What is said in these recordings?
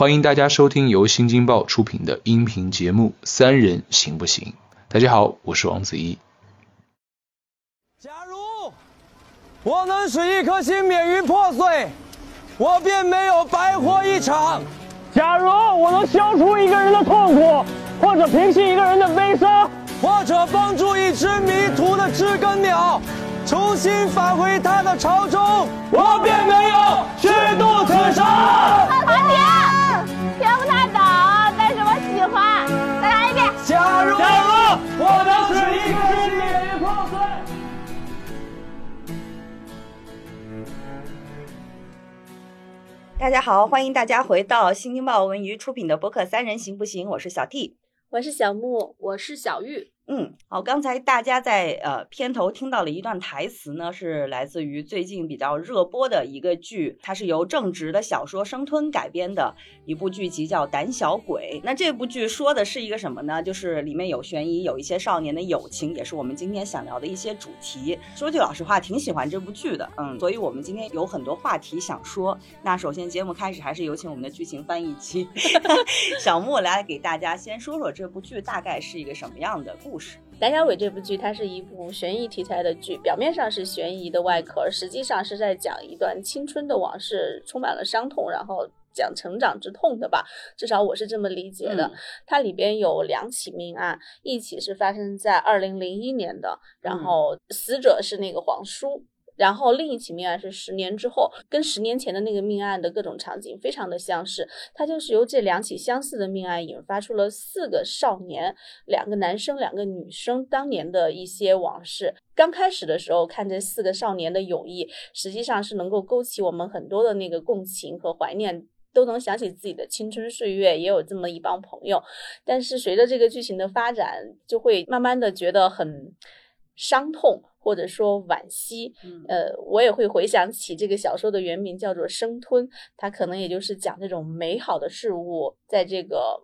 欢迎大家收听由新京报出品的音频节目《三人行不行》。大家好，我是王子怡。假如我能使一颗心免于破碎，我便没有白活一场。假如我能消除一个人的痛苦，或者平息一个人的悲伤，或者帮助一只迷途的知更鸟重新返回它的巢中，我便没有虚度此生。大家好，欢迎大家回到新京报文娱出品的播客《三人行不行》，我是小 T。我是小木，我是小玉。嗯，好，刚才大家在呃片头听到了一段台词呢，是来自于最近比较热播的一个剧，它是由正直的小说生吞改编的一部剧集，叫《胆小鬼》。那这部剧说的是一个什么呢？就是里面有悬疑，有一些少年的友情，也是我们今天想聊的一些主题。说句老实话，挺喜欢这部剧的，嗯，所以我们今天有很多话题想说。那首先节目开始，还是有请我们的剧情翻译机 小木来给大家先说说这部剧大概是一个什么样的故事。《胆小鬼》这部剧，它是一部悬疑题材的剧，表面上是悬疑的外壳，实际上是在讲一段青春的往事，充满了伤痛，然后讲成长之痛的吧。至少我是这么理解的。嗯它里边有两起命案，一起是发生在二零零一年的，然后死者是那个黄叔。然后另一起命案是十年之后，跟十年前的那个命案的各种场景非常的相似。它就是由这两起相似的命案引发出了四个少年，两个男生，两个女生当年的一些往事。刚开始的时候看这四个少年的友谊，实际上是能够勾起我们很多的那个共情和怀念。都能想起自己的青春岁月，也有这么一帮朋友，但是随着这个剧情的发展，就会慢慢的觉得很伤痛，或者说惋惜。嗯呃，我也会回想起这个小说的原名叫做《生吞》，它可能也就是讲这种美好的事物在这个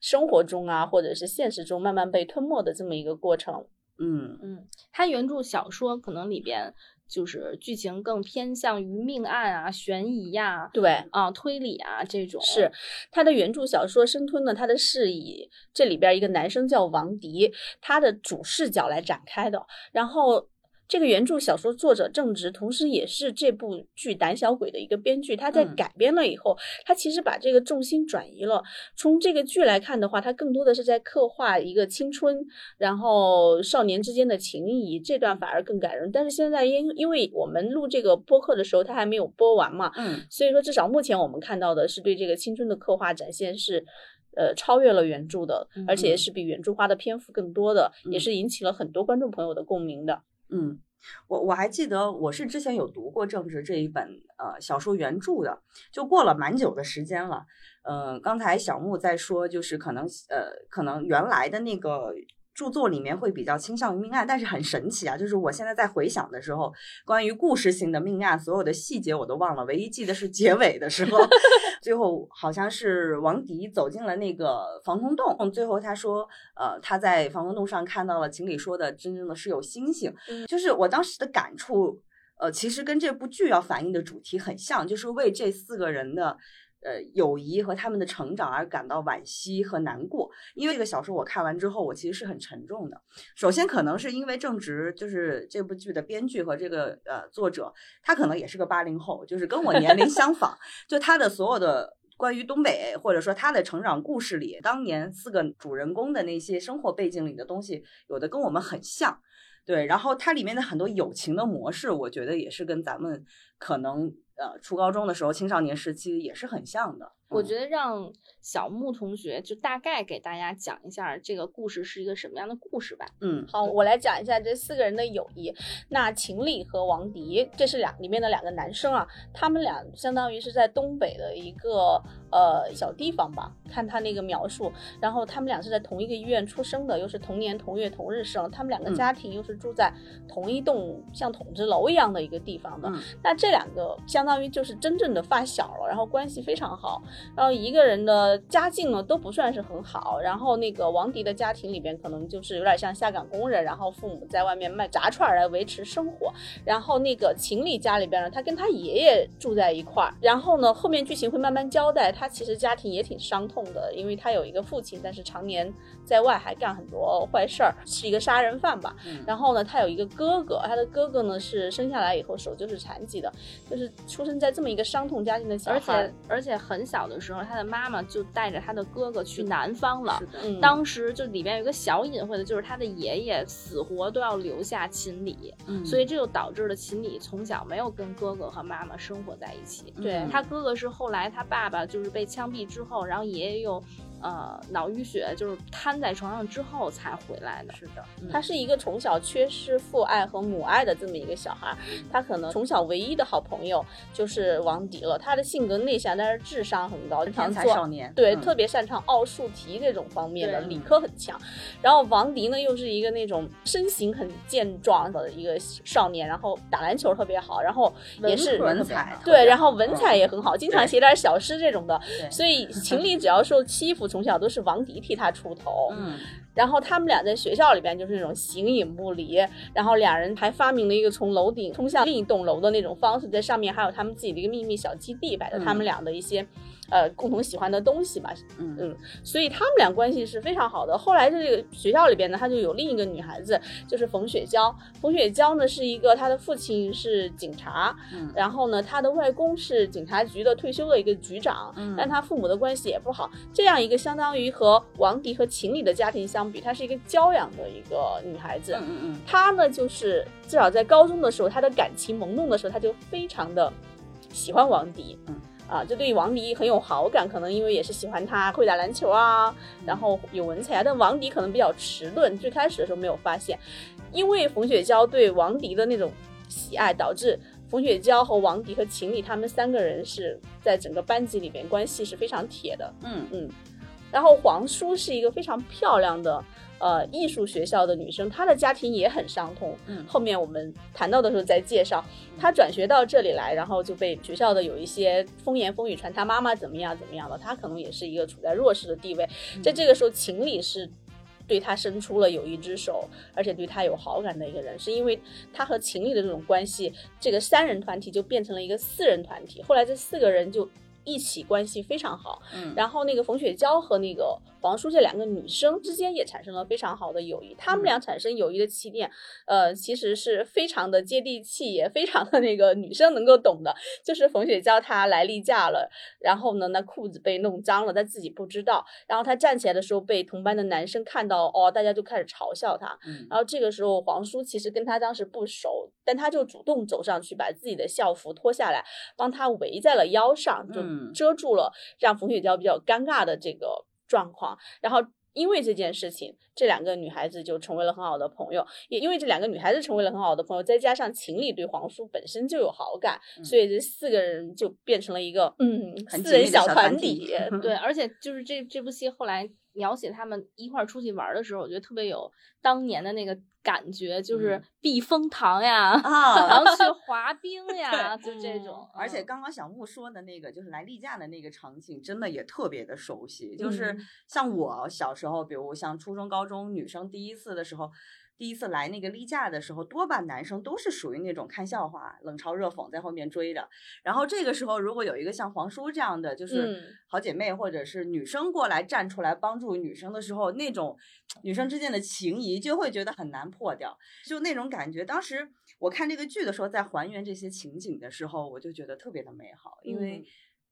生活中啊，或者是现实中慢慢被吞没的这么一个过程。嗯嗯，它原著小说可能里边就是剧情更偏向于命案啊、悬疑呀、对，啊、推理啊这种。是他的原著小说《生吞》呢，他的是以这里边一个男生叫王迪，他的主视角来展开的。然后这个原著小说作者正直，同时也是这部剧《胆小鬼》的一个编剧，他在嗯改编了以后，他其实把这个重心转移了。从这个剧来看的话，它更多的是在刻画一个青春，然后少年之间的情谊，这段反而更感人。但是现在因因为我们录这个播客的时候，它还没有播完嘛，嗯所以说，至少目前我们看到的是对这个青春的刻画展现是，呃，超越了原著的，而且是比原著花的篇幅更多的，也嗯是引起了很多观众朋友的共鸣的。嗯，我我还记得我是之前有读过政治这一本呃小说原著的，就过了蛮久的时间了。嗯，刚才小木在说，就是可能呃可能原来的那个。著作里面会比较倾向于命案，但是很神奇啊！就是我现在在回想的时候，关于故事性的命案，所有的细节我都忘了，唯一记得是结尾的时候，最后好像是王迪走进了那个防空洞，最后他说，呃，他在防空洞上看到了情理说的真正的是有星星，就是我当时的感触，呃，其实跟这部剧要反映的主题很像，就是为这四个人的。呃，友谊和他们的成长而感到惋惜和难过，因为这个小说我看完之后，我其实是很沉重的。首先，可能是因为正值就是这部剧的编剧和这个呃作者，他可能也是个八零后，就是跟我年龄相仿，就他的所有的关于东北或者说他的成长故事里，当年四个主人公的那些生活背景里的东西，有的跟我们很像。对，然后它里面的很多友情的模式，我觉得也是跟咱们可能呃初高中的时候、青少年时期也是很像的。我觉得让小木同学就大概给大家讲一下这个故事是一个什么样的故事吧。嗯好，我来讲一下这四个人的友谊。那秦理和王迪，这是两里面的两个男生啊，他们俩相当于是在东北的一个呃小地方吧，看他那个描述。然后他们俩是在同一个医院出生的，又是同年同月同日生。他们两个嗯家庭又是住在同一栋像筒子楼一样的一个地方的。嗯那这两个相当于就是真正的发小了，然后关系非常好。然后一个人的家境呢都不算是很好，然后那个王迪的家庭里边可能就是有点像下岗工人，然后父母在外面卖炸串来维持生活，然后那个秦理家里边呢，他跟他爷爷住在一块儿，然后呢后面剧情会慢慢交代，他其实家庭也挺伤痛的，因为他有一个父亲，但是常年在外还干很多坏事儿，是一个杀人犯吧。嗯然后呢，他有一个哥哥，他的哥哥呢是生下来以后手就是残疾的，就是出生在这么一个伤痛家庭的小而且。而且很小的时候，他的妈妈就带着他的哥哥去南方了当时就里边有一个小隐晦的，就是他的爷爷死活都要留下秦理，嗯所以这就导致了秦理从小没有跟哥哥和妈妈生活在一起。对嗯他哥哥是后来他爸爸就是被枪毙之后，然后爷爷又呃脑淤血，就是瘫在床上之后才回来的。是的，他是一个从小缺失父爱和母爱的这么一个小孩，他可能从小唯一的好朋友就是王迪了。他的性格内向，但是智商很高，经常天才做少年，对，嗯特别擅长奥数题这种方面的，理科很强。然后王迪呢，又是一个那种身形很健壮的一个少年，然后打篮球特别好，然后也是文采对，然后文采也很好，经常写点小诗这种的。所以 秦理只要受欺负，从小都是王迪替他出头。嗯然后他们俩在学校里边就是那种形影不离，然后俩人还发明了一个从楼顶通向另一栋楼的那种方式，在上面还有他们自己的一个秘密小基地，摆着他们俩的一些。呃，共同喜欢的东西吧，嗯嗯，所以他们俩关系是非常好的。后来这个学校里边呢，他就有另一个女孩子，就是冯雪娇。冯雪娇呢是一个，她的父亲是警察，嗯然后呢，她的外公是警察局的退休的一个局长，嗯但她父母的关系也不好。这样一个相当于和王迪和秦理的家庭相比，她是一个娇养的一个女孩子。嗯嗯嗯，她呢，就是至少在高中的时候，她的感情萌动的时候，她就非常的喜欢王迪，嗯啊，就对王迪很有好感，可能因为也是喜欢他会打篮球啊，然后有文采啊。但王迪可能比较迟钝，最开始的时候没有发现，因为冯雪娇对王迪的那种喜爱，导致冯雪娇和王迪和秦理他们三个人是在整个班级里面关系是非常铁的。嗯嗯然后黄叔是一个非常漂亮的呃艺术学校的女生，她的家庭也很伤痛。嗯后面我们谈到的时候再介绍。她转学到这里来，然后就被学校的有一些风言风语传，她妈妈怎么样怎么样的，她可能也是一个处在弱势的地位。在这个时候，情理是。对她伸出了友谊之手，而且对她有好感的一个人，是因为她和秦理的这种关系，这个三人团体就变成了一个四人团体。后来这四个人就一起关系非常好，嗯，然后那个冯雪娇和那个黄叔这两个女生之间也产生了非常好的友谊。他们俩产生友谊的起点，呃，其实是非常的接地气，也非常的那个女生能够懂的。就是冯雪娇她来例假了，然后呢，那裤子被弄脏了，她自己不知道。然后她站起来的时候被同班的男生看到，哦，大家就开始嘲笑她。嗯然后这个时候，黄叔其实跟她当时不熟，但他就主动走上去，把自己的校服脱下来，帮她围在了腰上，就嗯遮住了让冯雪娇比较尴尬的这个状况。然后因为这件事情，这两个女孩子就成为了很好的朋友。也因为这两个女孩子成为了很好的朋友，再加上秦理对黄叔本身就有好感，嗯所以这四个人就变成了一个嗯很四人小团体。对，而且就是这这部戏后来描写他们一块儿出去玩儿的时候，我觉得特别有当年的那个感觉，就是嗯避风塘呀，然啊。后去 滑冰呀，就这种。而且嗯刚刚小木说的那个，就是来例假的那个场景，真的也特别的熟悉。就是嗯像我小时候，比如像初中、高中女生第一次的时候，第一次来那个例假的时候，多半男生都是属于那种看笑话、冷嘲热讽在后面追着。然后这个时候，如果有一个像黄叔这样的，就是嗯好姐妹或者是女生过来站出来帮助女生的时候，那种女生之间的情谊就会觉得很难破掉，就那种感觉。当时我看这个剧的时候，在还原这些情景的时候，我就觉得特别的美好，因为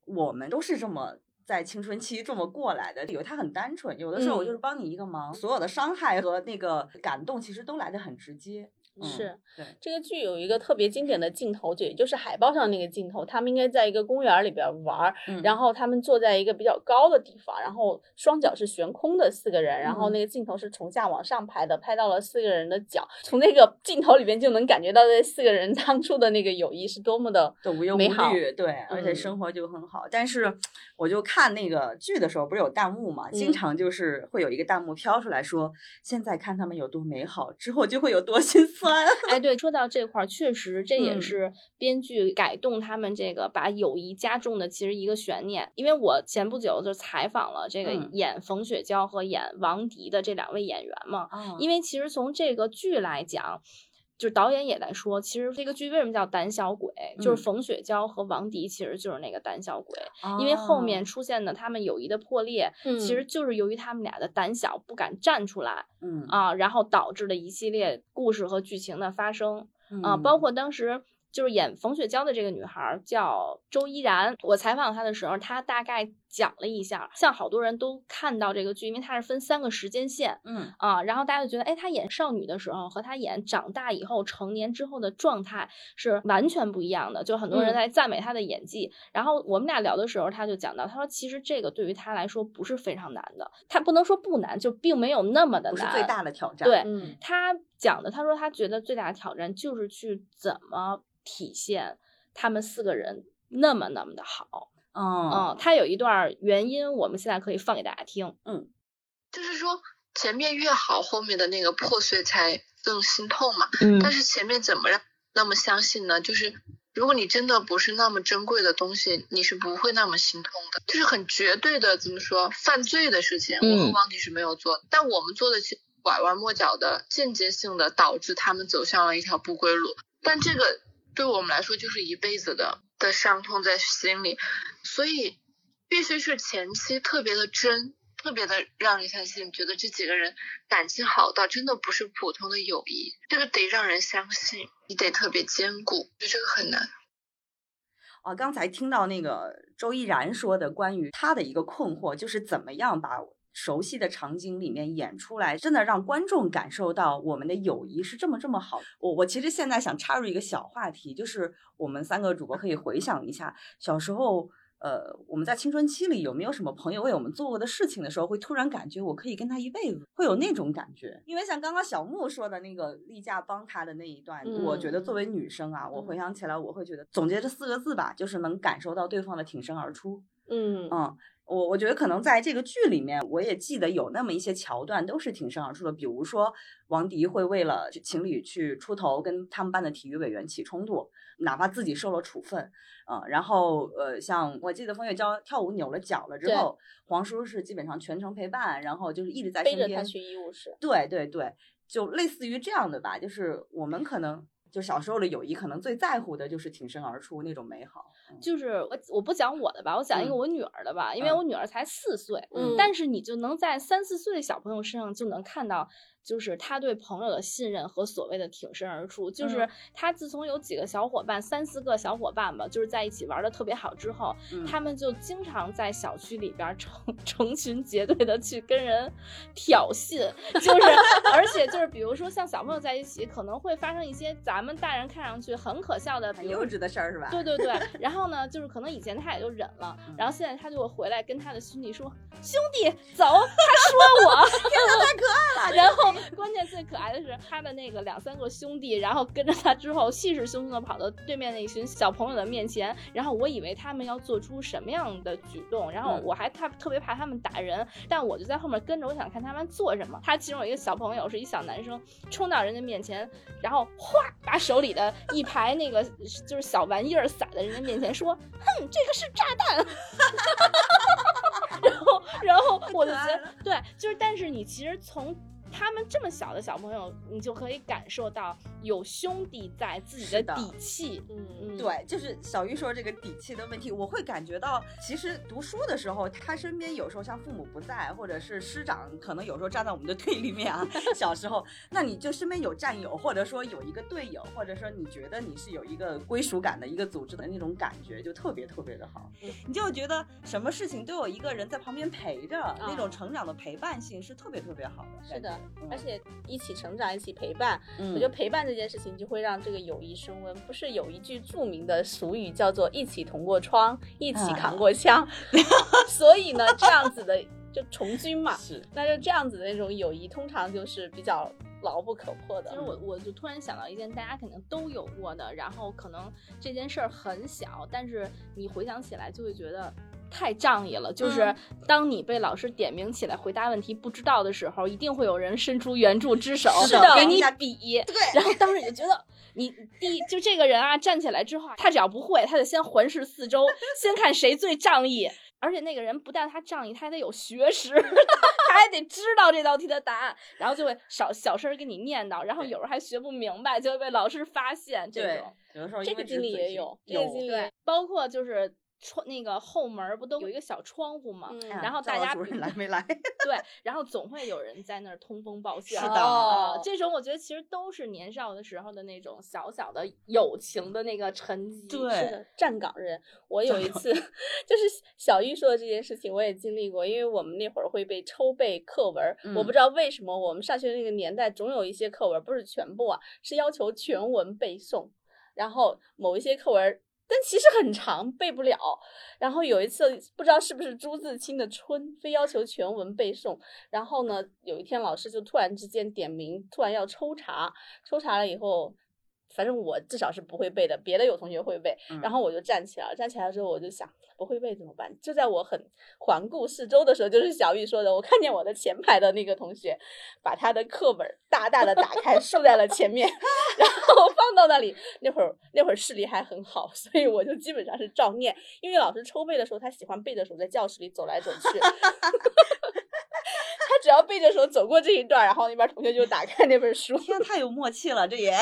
嗯我们都是这么。在青春期这么过来的，有他很单纯，有的时候我就是嗯帮你一个忙，所有的伤害和那个感动其实都来得很直接。嗯是对，这个剧有一个特别经典的镜头，就也就是海报上那个镜头，他们应该在一个公园里边玩然后他们坐在一个比较高的地方，然后双脚是悬空的四个人，然后嗯那个镜头是从下往上拍的，拍到了四个人的脚，从那个镜头里边就能感觉到这四个人 当初的那个友谊是多么的就无忧无美好。虑，对，而且嗯生活就很好。但是我就看那个剧的时候，不是有弹幕嘛，经嗯常就是会有一个弹幕飘出来说，现在看他们有多美好，之后就会有多心酸。酸。哎，对，说到这块儿，确实这也嗯是编剧改动他们这个把友谊加重的其实一个悬念。因为我前不久就采访了这个嗯演冯雪娇和演王迪的这两位演员嘛，啊因为其实从这个剧来讲。就是导演也在说，其实这个剧为什么叫胆小鬼？就是嗯冯雪娇和王迪其实就是那个胆小鬼，因为后哦面出现的他们友谊的破裂，嗯其实就是由于他们俩的胆小，不敢站出来嗯啊，然后导致的一系列故事和剧情的发生。啊，包括当时就是演冯雪娇的这个女孩儿叫周依然，我采访她的时候，她大概讲了一下，像好多人都看到这个剧，因为它是分三个时间线嗯啊，然后大家就觉得，哎，她演少女的时候和她演长大以后成年之后的状态是完全不一样的，就很多人嗯在赞美她的演技。然后我们俩聊的时候，她就讲到，她说其实这个对于她来说不是非常难的，她不能说不难，就并没有那么的难，不是最大的挑战。对，嗯他讲的，他说他觉得最大的挑战就是去怎么体现他们四个人那么那么的好。嗯嗯，他有一段原因，我们现在可以放给大家听。嗯就是说前面越好，后面的那个破碎才更心痛嘛。嗯但是前面怎么让那么相信呢？就是如果你真的不是那么珍贵的东西，你是不会那么心痛的。就是很绝对的，怎么说犯罪的事情，我和嗯王迪是没有做的，但我们做的其实拐弯抹角的、间接性的导致他们走向了一条不归路。但这个对我们来说就是一辈子的的伤痛在心里，所以必须是前期特别的真，特别的让人相信，觉得这几个人感情好到真的不是普通的友谊，这个得让人相信，你得特别坚固，就这个很难。啊，刚才听到那个周依然说的关于他的一个困惑，就是怎么样把熟悉的场景里面演出来，真的让观众感受到我们的友谊是这么这么好。我我其实现在想插入一个小话题，就是我们三个主播可以回想一下小时候。呃，我们在青春期里有没有什么朋友为我们做过的事情的时候，会突然感觉我可以跟他一辈子，会有那种感觉？因为像刚刚小木说的那个例假帮他的那一段，我觉得作为女生啊，我回想起来，我会觉得总结这四个字吧，就是能感受到对方的挺身而出。嗯嗯，我我觉得可能在这个剧里面，我也记得有那么一些桥段都是挺身而出的，比如说王迪会为了情侣去出头，跟他们班的体育委员起冲突，哪怕自己受了处分，嗯，然后呃，像我记得风月娇跳舞扭了脚了之后，黄叔是基本上全程陪伴，然后就是一直在身边背着他去医务室。对对对，就类似于这样的吧，就是我们可能就小时候的友谊，可能最在乎的就是挺身而出那种美好。嗯。就是我我不讲我的吧，我讲一个嗯。我女儿的吧，因为嗯。我女儿才四岁，嗯。但是你就能在三四岁的小朋友身上就能看到，就是他对朋友的信任和所谓的挺身而出。就是嗯他自从有几个小伙伴，三四个小伙伴吧，就是在一起玩的特别好之后，嗯他们就经常在小区里边成 成群结队的去跟人挑衅，就是 而且就是比如说像小朋友在一起，可能会发生一些咱们大人看上去很可笑的，很幼稚的事儿是吧？对对对，然后呢，就是可能以前他也就忍了，嗯然后现在他就会回来跟他的兄弟说：“兄弟，走！”他说我，天哪，太可爱了。然后关键最可爱的是他的那个两三个兄弟，然后跟着他之后，气势汹汹的跑到对面那一群小朋友的面前，然后我以为他们要做出什么样的举动，然后嗯我还他特别怕他们打人，但我就在后面跟着，我想看他们做什么。他其中有一个小朋友是一小男生，冲到人家面前，然后哗把手里的一排那个就是小玩意儿撒在人家面前，说：“哼，这个是炸弹。”然后，然后我就觉得，对，就是，但是你其实从他们这么小的小朋友，你就可以感受到有兄弟在自己的底气。嗯，对，就是小玉说这个底气的问题，我会感觉到，其实读书的时候，他身边有时候像父母不在，或者是师长可能有时候站在我们的对立面啊。小时候，那你就身边有战友，或者说有一个队友，或者说你觉得你是有一个归属感的一个组织的那种感觉，就特别特别的好。你就觉得什么事情都有一个人在旁边陪着，那种成长的陪伴性是特别特别好的。是的而且一起成长，一起陪伴，嗯我觉得陪伴这件事情就会让这个友谊升温。不是有一句著名的俗语叫做“一起同过窗，一起扛过枪”，所以呢，这样子的就从军嘛，是那就这样子的那种友谊，通常就是比较牢不可破的。其实我我就突然想到一件大家肯定都有过的，然后可能这件事儿很小，但是你回想起来就会觉得太仗义了，就是嗯当你被老师点名起来回答问题不知道的时候，一定会有人伸出援助之手是的给你比。对，然后当时你就觉得。你第一就这个人啊，站起来之后，他只要不会，他得先环视四周，先看谁最仗义。而且那个人不但他仗义，他还得有学识，他还得知道这道题的答案，然后就会小小声给你念叨，然后有时候还学不明白，就会被老师发现。这对种，有的时候这个经历也有，这有个经历对，包括就是窗那个后门儿不都有一个小窗户吗？嗯然后大家主任来 没来？对，然后总会有人在那儿通风报信。是的哦，这种我觉得其实都是年少的时候的那种小小的友情的那个沉积。对是的，站岗人。我有一次就是小玉说的这件事情，我也经历过，因为我们那会儿会被抽背课文儿，我不嗯知道为什么我们上学那个年代总有一些课文儿，不是全部啊，是要求全文背诵，然后某一些课文儿。但其实很长，背不了。然后有一次，不知道是不是朱自清的《春》，非要求全文背诵。然后呢，有一天老师就突然之间点名，突然要抽查，抽查了以后，反正我至少是不会背的，别的有同学会背。嗯然后我就站起来了，站起来之后我就想，不会背怎么办？就在我很环顾四周的时候，就是小玉说的，我看见我的前排的那个同学把他的课本大大的打开，竖在了前面，然后放到那里。那会儿那会儿视力还很好，所以我就基本上是照念。因为老师抽背的时候，他喜欢背着手在教室里走来走去。他只要背着手走过这一段，然后那边同学就打开那本书，天，太有默契了，这也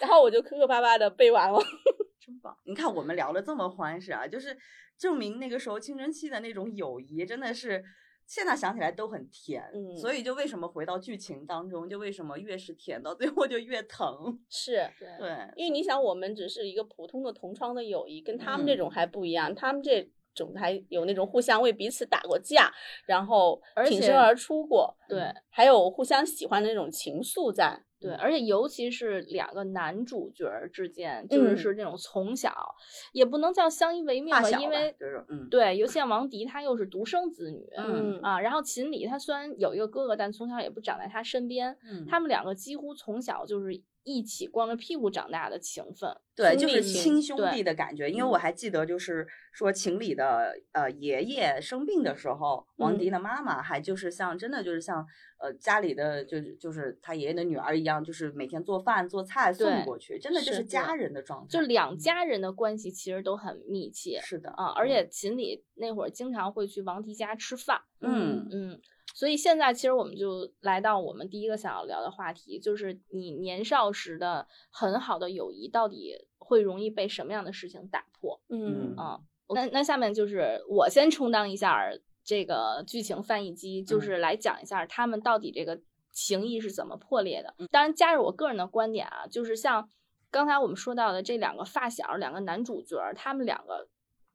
然后我就磕磕巴巴的背完了。真棒！你看我们聊的这么欢实啊，就是证明那个时候青春期的那种友谊真的是。现在想起来都很甜，嗯所以就为什么回到剧情当中，就为什么越是甜到最后就越疼。是，对，因为你想，我们只是一个普通的同窗的友谊，跟他们这嗯种还不一样，他们这种还有那种互相为彼此打过架，然后而挺身而出过，对还有互相喜欢的那种情愫在。对，而且尤其是两个男主角儿之间，就是嗯。是那种从小也不能叫相依为命吧，因为就是嗯。对，尤其像王迪，他又是独生子女，嗯。啊，然后秦理他虽然有一个哥哥，但从小也不长在他身边，嗯，他们两个几乎从小就是一起光着屁股长大的情分。对，就是亲兄弟的感觉。因为我还记得，就是说秦理的呃爷爷生病的时候，王嗯迪的妈妈还就是像真的就是像呃家里的就是就是他爷爷的女儿一样，就是每天做饭做菜送过去，真的就是是家人的状态。就两家人的关系其实都很密切是的啊，而且秦理那会儿经常会去王迪家吃饭，嗯嗯，所以现在其实我们就来到我们第一个想要聊的话题，就是你年少时的很好的友谊到底会容易被什么样的事情打破嗯啊？那那下面就是我先充当一下儿这个剧情翻译机，就嗯是来讲一下他们到底这个情谊是怎么破裂的。当然，加入我个人的观点啊，就是像刚才我们说到的这两个发小，两个男主角儿，他们两个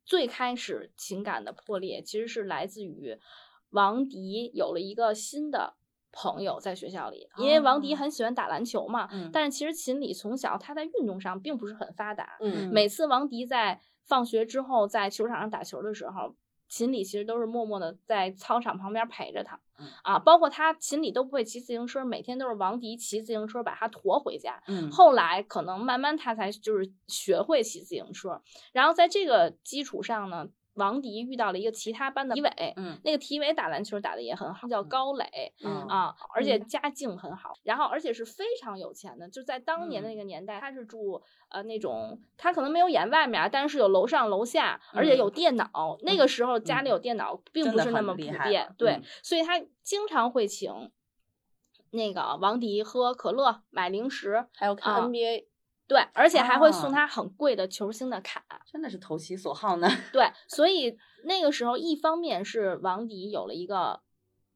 最开始情感的破裂，其实是来自于王迪有了一个新的朋友在学校里，因为王迪哦。很喜欢打篮球嘛，嗯。但是其实秦理从小他在运动上并不是很发达，嗯。每次王迪在放学之后在球场上打球的时候，秦理其实都是默默的在操场旁边陪着他，嗯。啊，包括他秦理都不会骑自行车，每天都是王迪骑自行车把他驮回家。嗯。后来可能慢慢他才就是学会骑自行车，然后在这个基础上呢，王迪遇到了一个其他班的体委，嗯那个体委打篮球打得也很好，叫高磊，嗯啊，而且嗯家境很好，然后而且是非常有钱的，就在当年的嗯那个年代，他是住呃那种，他可能没有演外面啊，但是有楼上楼下，而且有嗯电脑。那个时候家里嗯有电脑，并不是那么普遍对嗯，所以他经常会请那个王迪喝可乐、买零食，还有看啊 NBA，对，而且还会送啊他很贵的球星的卡。真的是投其所好呢。对，所以那个时候，一方面是王迪有了一个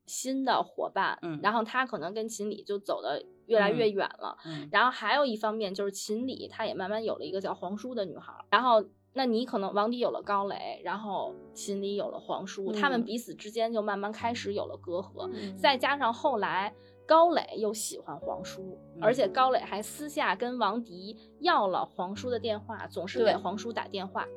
新的伙伴，嗯然后他可能跟秦理就走的越来越嗯远了。嗯然后还有一方面就是秦理，他也慢慢有了一个叫黄叔的女孩儿。然后，那你可能王迪有了高磊，然后秦理有了黄叔，他们嗯彼此之间就慢慢开始有了隔阂。嗯再加上后来高磊又喜欢黄叔，而嗯且高磊还私下跟王迪要了黄叔的电话，总是给黄叔打电话。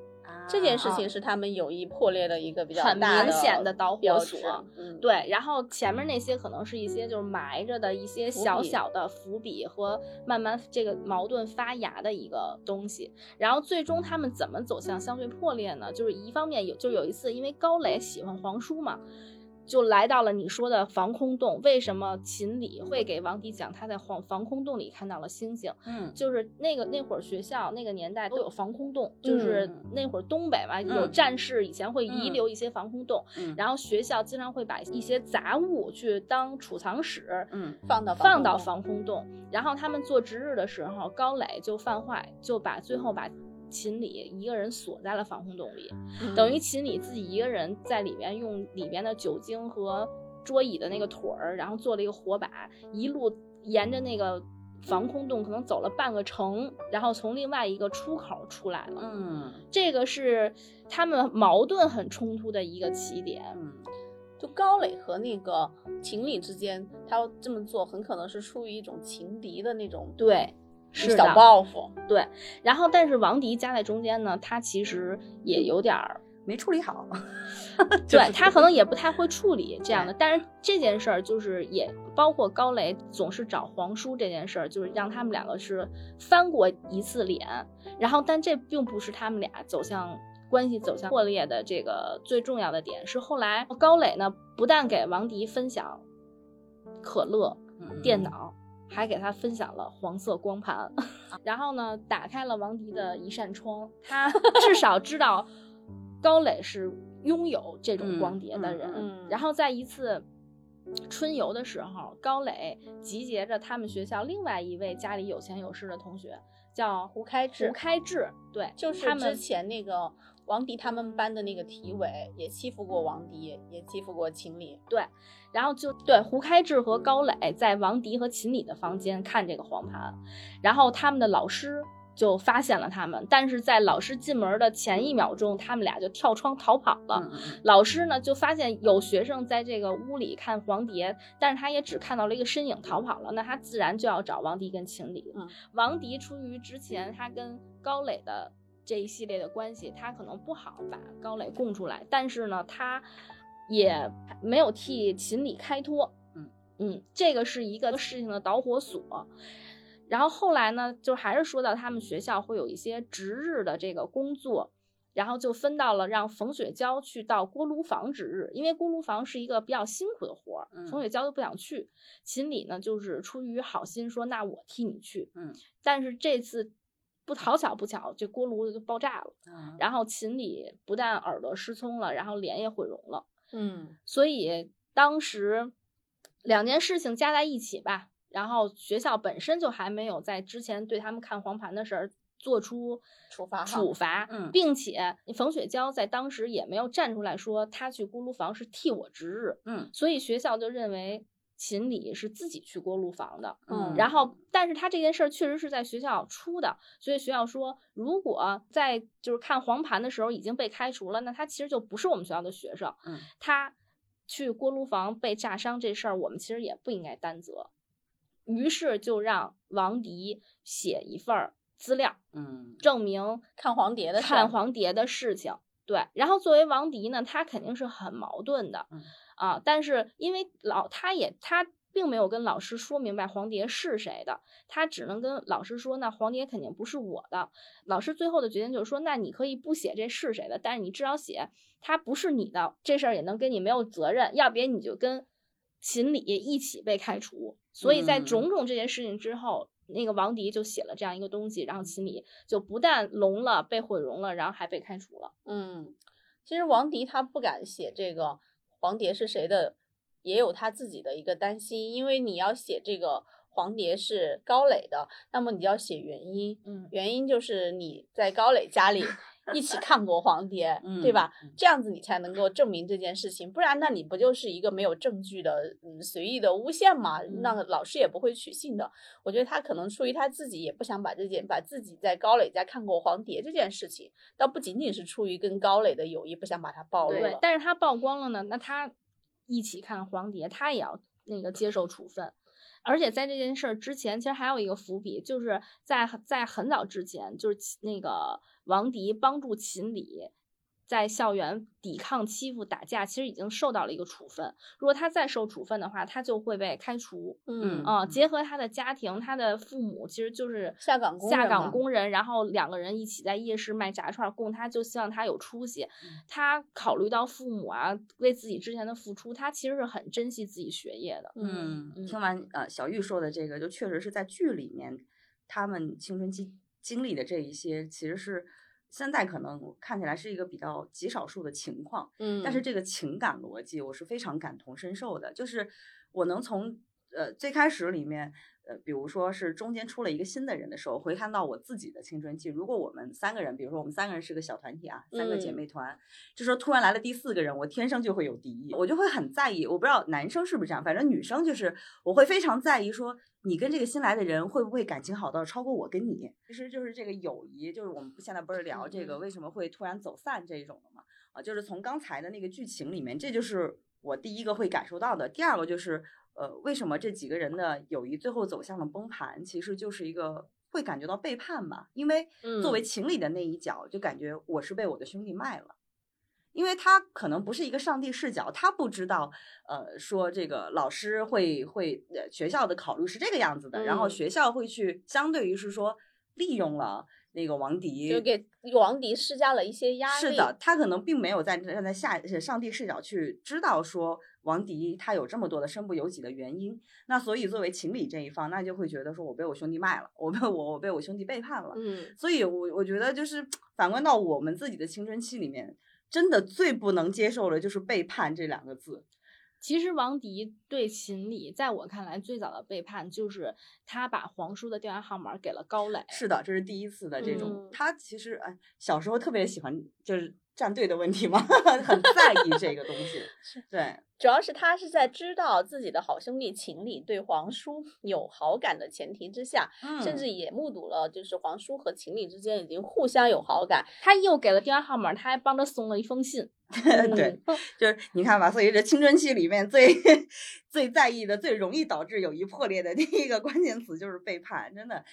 这件事啊情是他们友谊破裂的一个比较很明显的导火索。嗯，对，然后前面那些可能是一些就是埋着的一些小小的伏笔和慢慢这个矛盾发芽的一个东西，然后最终他们怎么走向相对破裂呢？就是一方面有，就有一次因为高磊喜欢黄叔嘛。就来到了你说的防空洞。为什么秦理会给王迪讲他在防防空洞里看到了星星？嗯就是那个那会儿学校那个年代都有防空洞，就是嗯那会儿东北嘛有嗯战事，以前会遗嗯留一些防空洞，嗯然后学校经常会把一些杂物去当储藏室。嗯放到放到防空洞，然后他们做值日的时候，高磊就犯坏，就把最后把秦理一个人锁在了防空洞里，嗯等于秦理自己一个人在里面用里面的酒精和桌椅的那个腿儿，然后做了一个火把，一路沿着那个防空洞可能走了半个城，然后从另外一个出口出来了。嗯这个是他们矛盾很冲突的一个起点。嗯就高磊和那个秦理之间，他要这么做，很可能是出于一种情敌的那种对，是小的报复。对，然后但是王迪夹在中间呢，他其实也有点儿，没处理好。对他可能也不太会处理这样的。但是这件事儿就是也包括高磊总是找黄叔这件事儿，就是让他们两个是翻过一次脸，然后但这并不是他们俩走向。关系走向破裂的这个最重要的点是，后来高磊呢不但给王迪分享可乐、嗯电脑，还给他分享了黄色光盘，然后呢，打开了王迪的一扇窗，他至少知道高磊是拥有这种光碟的人。嗯嗯然后在一次春游的时候，高磊集结着他们学校另外一位家里有钱有势的同学，叫胡开智胡开智，对，就是他们之前那个王迪他们班的那个体委也欺负过王迪，也欺负过秦理。对，然后就对胡开智和高磊在王迪和秦理的房间看这个黄盘，然后他们的老师就发现了他们，但是在老师进门的前一秒钟，他们俩就跳窗逃跑了。老师呢就发现有学生在这个屋里看黄碟，但是他也只看到了一个身影逃跑了，那他自然就要找王迪跟秦理。嗯，王迪出于之前他跟高磊的这一系列的关系，他可能不好把高磊供出来，但是呢，他也没有替秦理开脱。嗯嗯，这个是一个事情的导火索。然后后来呢，就还是说到他们学校会有一些值日的这个工作，然后就分到了让冯雪娇去到锅炉房值日，因为锅炉房是一个比较辛苦的活儿，嗯冯雪娇就不想去。秦理呢，就是出于好心说，那我替你去。嗯，但是这次不好巧不巧，这锅炉就爆炸了，嗯然后秦理不但耳朵失聪了，然后脸也毁容了。嗯。所以当时两件事情加在一起吧，然后学校本身就还没有在之前对他们看黄盘的事儿做出处罚处罚，嗯。并且冯雪娇在当时也没有站出来说她去锅炉房是替我值日，嗯。所以学校就认为秦理是自己去锅炉房的。嗯然后，但是他这件事儿确实是在学校出的，所以学校说，如果在就是看黄盘的时候已经被开除了，那他其实就不是我们学校的学生。嗯，他去锅炉房被炸伤这事儿，我们其实也不应该担责。于是就让王迪写一份儿资料，嗯证明看黄碟的看黄碟的事情。对，然后作为王迪呢，他肯定是很矛盾的，嗯啊，但是因为老他也他并没有跟老师说明白黄蝶是谁的，他只能跟老师说，那黄蝶肯定不是我的。老师最后的决定就是说，那你可以不写这是谁的，但是你至少写他不是你的，这事儿也能跟你没有责任，要不然你就跟秦理一起被开除。所以在嗯种种这件事情之后，那个王迪就写了这样一个东西，然后秦理就不但聋了，被毁容了，然后还被开除了。嗯，其实王迪他不敢写这个黄蝶是谁的，也有他自己的一个担心，因为你要写这个黄蝶是高磊的，那么你要写原因，嗯。原因就是你在高磊家里 一起看过黄碟，对吧嗯嗯？这样子你才能够证明这件事情，不然那你不就是一个没有证据的嗯随意的诬陷嘛？那个老师也不会取信的。我觉得他可能出于他自己也不想把这件把自己在高磊家看过黄碟这件事情，倒不仅仅是出于跟高磊的友谊不想把它暴露了，。对但是他曝光了呢，那他一起看黄碟，他也要那个接受处分。而且在这件事儿之前，其实还有一个伏笔，就是在在很早之前，就是那个王迪帮助秦理。在校园抵抗欺负打架，其实已经受到了一个处分。如果他再受处分的话，他就会被开除。嗯啊，结合他的家庭，他的父母其实就是下岗工下岗工人，然后两个人一起在夜市卖炸串供他，就希望他有出息。他考虑到父母啊，为自己之前的付出，他其实是很珍惜自己学业的。嗯，听完呃小玉说的这个，就确实是在剧里面他们青春期经历的这一些，其实是。现在可能看起来是一个比较极少数的情况，嗯，但是这个情感逻辑我是非常感同身受的，就是我能从呃最开始里面。呃，比如说是中间出了一个新的人的时候，回看到我自己的青春期，如果我们三个人，比如说我们三个人是个小团体啊，三个姐妹团，就说突然来了第四个人，我天生就会有敌意，我就会很在意。我不知道男生是不是这样，反正女生就是我会非常在意，说你跟这个新来的人会不会感情好到超过我跟你？其实就是这个友谊，就是我们现在不是聊这个为什么会突然走散这种的嘛？啊，就是从刚才的那个剧情里面，这就是我第一个会感受到的。第二个就是。呃，为什么这几个人的友谊最后走向了崩盘？其实就是一个会感觉到背叛吧，因为作为情侣的那一角，就感觉我是被我的兄弟卖了，因为他可能不是一个上帝视角，他不知道，呃，说这个老师会会学校的考虑是这个样子的，然后学校会去相对于是说利用了。那个王迪就给王迪施加了一些压力。是的，他可能并没有在站在下上帝视角去知道说王迪他有这么多的身不由己的原因。那所以作为情理这一方，那就会觉得说我被我兄弟卖了，我被我我被我兄弟背叛了。嗯，所以我我觉得就是 反观到我们自己的青春期里面，真的最不能接受的就是背叛这两个字。其实王迪对秦理，在我看来，最早的背叛就是他把黄叔的电话号码给了高磊。是的，这是第一次的这种。他其实哎，小时候特别喜欢，就是。站队的问题吗？很在意这个东西，对，主要是他是在知道自己的好兄弟秦理对皇叔有好感的前提之下，甚至也目睹了就是皇叔和秦理之间已经互相有好感，他又给了电话号码，他还帮着送了一封信，对，就是你看吧，所以这青春期里面最最在意的、最容易导致友谊破裂的第一个关键词就是背叛，真的。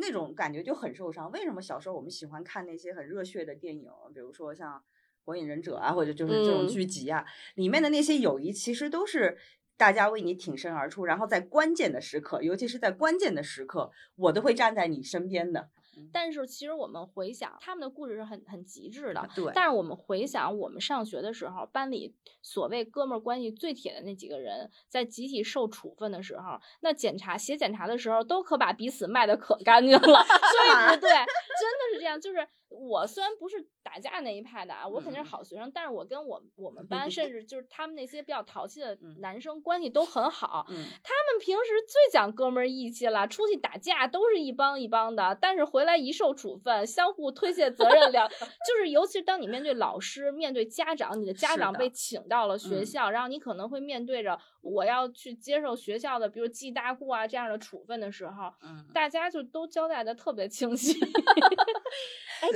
那种感觉就很受伤。为什么小时候我们喜欢看那些很热血的电影，比如说像《火影忍者》啊，或者就是这种剧集啊，里面的那些友谊其实都是大家为你挺身而出，然后在关键的时刻，尤其是在关键的时刻，我都会站在你身边的。但是其实我们回想他们的故事是很很极致的，对。但是我们回想我们上学的时候，班里所谓哥们儿关系最铁的那几个人，在集体受处分的时候，那检查写检查的时候，都可把彼此卖的可干净了，所以不对，真的是这样，就是。我虽然不是打架那一派的啊，我肯定是好学生，但是我跟我我们班 甚至就是他们那些比较淘气的男生关系都很好。他们平时最讲哥们儿义气了，出去打架都是一帮一帮的，但是回来一受处分，相互推卸责任了。就是尤其是当你面对老师、面对家长，你的家长被请到了学校，然后你可能会面对着我要去接受学校的，比如记大过啊这样的处分的时候，大家就都交代的特别清晰。哎，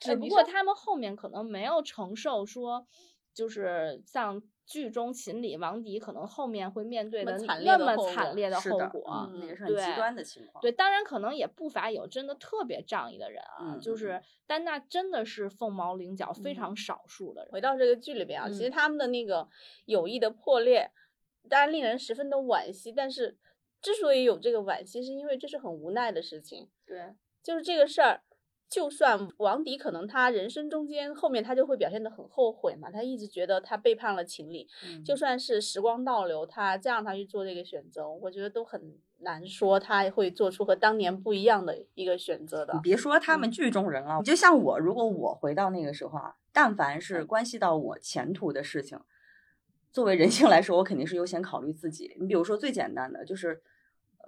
只只不过他们后面可能没有承受说，就是像剧中秦理、王迪可能后面会面对的那么惨烈的后果，那个是很极端的情况。对，当然可能也不乏有真的特别仗义的人啊，就是但那真的是凤毛麟角，非常少数的人。回到这个剧里边啊，其实他们的那个友谊的破裂，当然令人十分的惋惜。但是之所以有这个惋惜，是因为这是很无奈的事情。对，就是这个事儿。就算王迪可能他人生中间后面他就会表现的很后悔嘛，他一直觉得他背叛了情理。就算是时光倒流，他再让他去做这个选择，我觉得都很难说他会做出和当年不一样的一个选择的。你别说他们剧中人了，就像我，如果我回到那个时候啊，但凡是关系到我前途的事情，作为人性来说，我肯定是优先考虑自己。你比如说最简单的就是。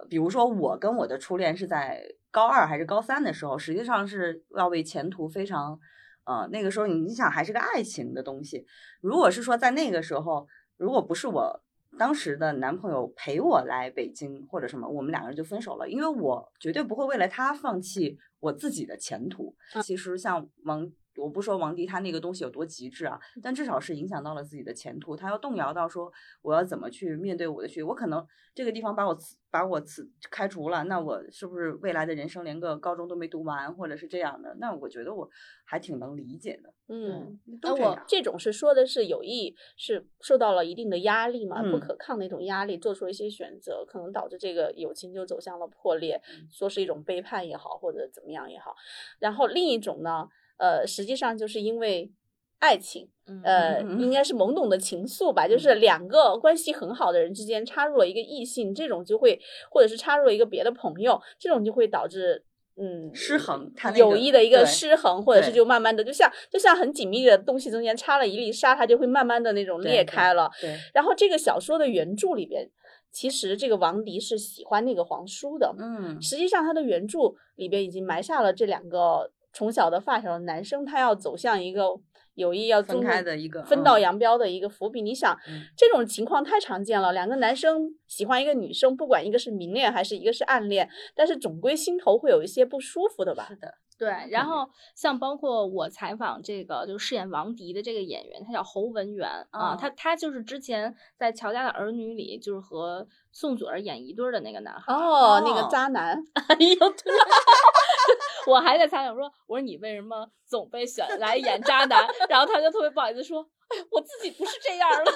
比如说，我跟我的初恋是在高二还是高三的时候，实际上是要为前途非常，呃，那个时候你想还是个爱情的东西。如果是说在那个时候，如果不是我当时的男朋友陪我来北京或者什么，我们两个人就分手了，因为我绝对不会为了他放弃我自己的前途。其实像王我不说王迪他那个东西有多极致啊，但至少是影响到了自己的前途。他要动摇到说我要怎么去面对我的学，我可能这个地方把我把我辞开除了，那我是不是未来的人生连个高中都没读完，或者是这样的？那我觉得我还挺能理解的。嗯，都这样。我这种是说的是有意，是受到了一定的压力嘛，不嗯可抗的一种压力，做出了一些选择，可能导致这个友情就走向了破裂，嗯说是一种背叛也好，或者怎么样也好。然后另一种呢，呃，实际上就是因为爱情，呃，应该是懵懂的情愫吧，就是两个关系很好的人之间插入了一个异性，这种就会，或者是插入了一个别的朋友，这种就会导致。嗯，失衡他那友谊的一个失衡，或者是就慢慢的，就像就像很紧密的东西中间插了一粒沙，它就会慢慢的那种裂开了。对，然后这个小说的原著里边，其实这个王迪是喜欢那个皇叔的，嗯实际上他的原著里边已经埋下了这两个从小的发小的男生，他要走向一个友谊要分开的一个分道嗯扬镳的一个伏笔。你想嗯，这种情况太常见了，两个男生喜欢一个女生，不管一个是明恋还是一个是暗恋，但是总归心头会有一些不舒服的吧是？的，对，然后像包括我采访这个就饰演王迪的这个演员，他叫侯文元啊，哦他他就是之前在《乔家的儿女》里就是和宋祖儿演一对儿的那个男孩。哦，那个哦渣男，哎呦，对，我还在猜想说，我说你为什么总被选 来演渣男？然后他就特别不好意思说，哎，我自己不是这样的。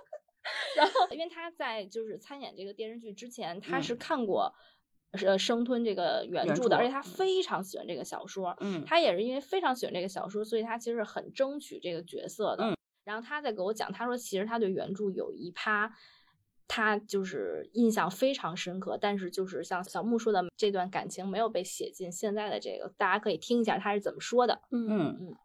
然后，因为他在就是参演这个电视剧之前，他是看过。呃，生吞这个原原著的，而且他非常喜欢这个小说。嗯他也是因为非常喜欢这个小说，所以他其实很争取这个角色的。嗯然后他在给我讲，他说其实他对原著有一趴，他就是印象非常深刻，但是就是像小木说的，这段感情没有被写进现在的这个，大家可以听一下他是怎么说的。嗯嗯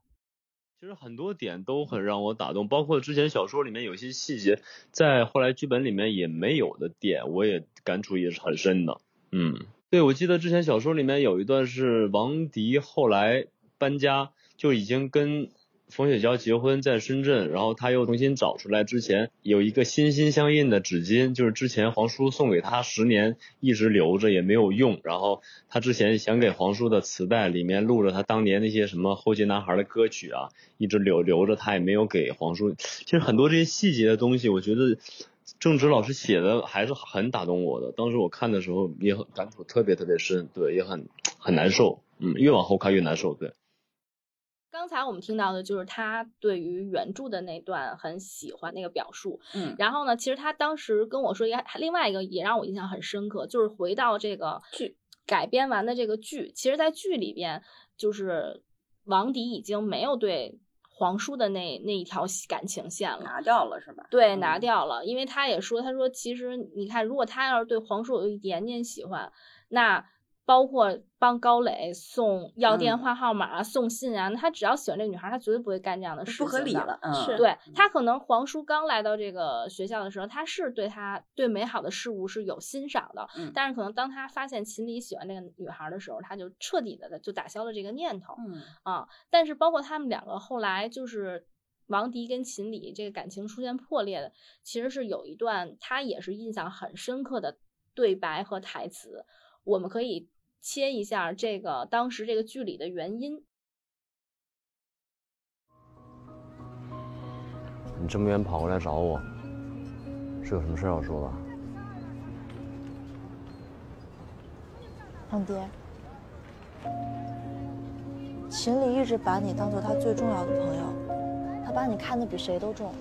其实很多点都很让我打动，包括之前小说里面有些细节，在后来剧本里面也没有的点，我也感触也是很深的。嗯，对，我记得之前小说里面有一段是王迪后来搬家，就已经跟冯雪娇结婚在深圳，然后他又重新找出来之前有一个心心相印的纸巾，就是之前黄叔送给他十年一直留着也没有用，然后他之前想给黄叔的磁带里面录着他当年那些什么后街男孩的歌曲啊，一直留留着，他也没有给黄叔。其实很多这些细节的东西，我觉得郑直老师写的还是很打动我的。当时我看的时候也很感触特别特别深，对，也很很难受。嗯，越往后看越难受，对。刚才我们听到的就是他对于原著的那段很喜欢那个表述，嗯然后呢，其实他当时跟我说一个另外一个也让我印象很深刻，就是回到这个剧改编完的这个剧，其实，在剧里边就是王迪已经没有对皇叔的那那一条感情线了。拿掉了是吧？对，拿嗯掉了，因为他也说，他说其实你看，如果他要是对皇叔有一点点喜欢，那包括帮高磊送要电嗯话号码、送信啊，他只要喜欢这个女孩，他绝对不会干这样的事情不合理了，嗯，是。对他可能黄叔刚来到这个学校的时候，他是对他对美好的事物是有欣赏的，嗯。但是可能当他发现秦理喜欢这个女孩的时候，他就彻底的就打消了这个念头嗯。啊。但是包括他们两个后来就是王迪跟秦理这个感情出现破裂的，其实是有一段他也是印象很深刻的对白和台词，我们可以切一下这个当时这个剧里的原因。你这么远跑过来找我，是有什么事要说吧？胖爹，秦理一直把你当做他最重要的朋友，他把你看得比谁都重。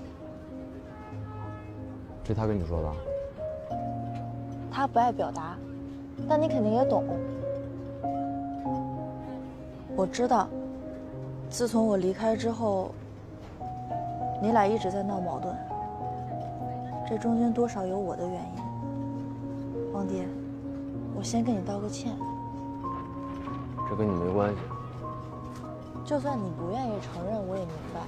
这他跟你说的？他不爱表达，但你肯定也懂。我知道，自从我离开之后，你俩一直在闹矛盾，这中间多少有我的原因。王爹，我先跟你道个歉。这跟你没关系。就算你不愿意承认，我也明白。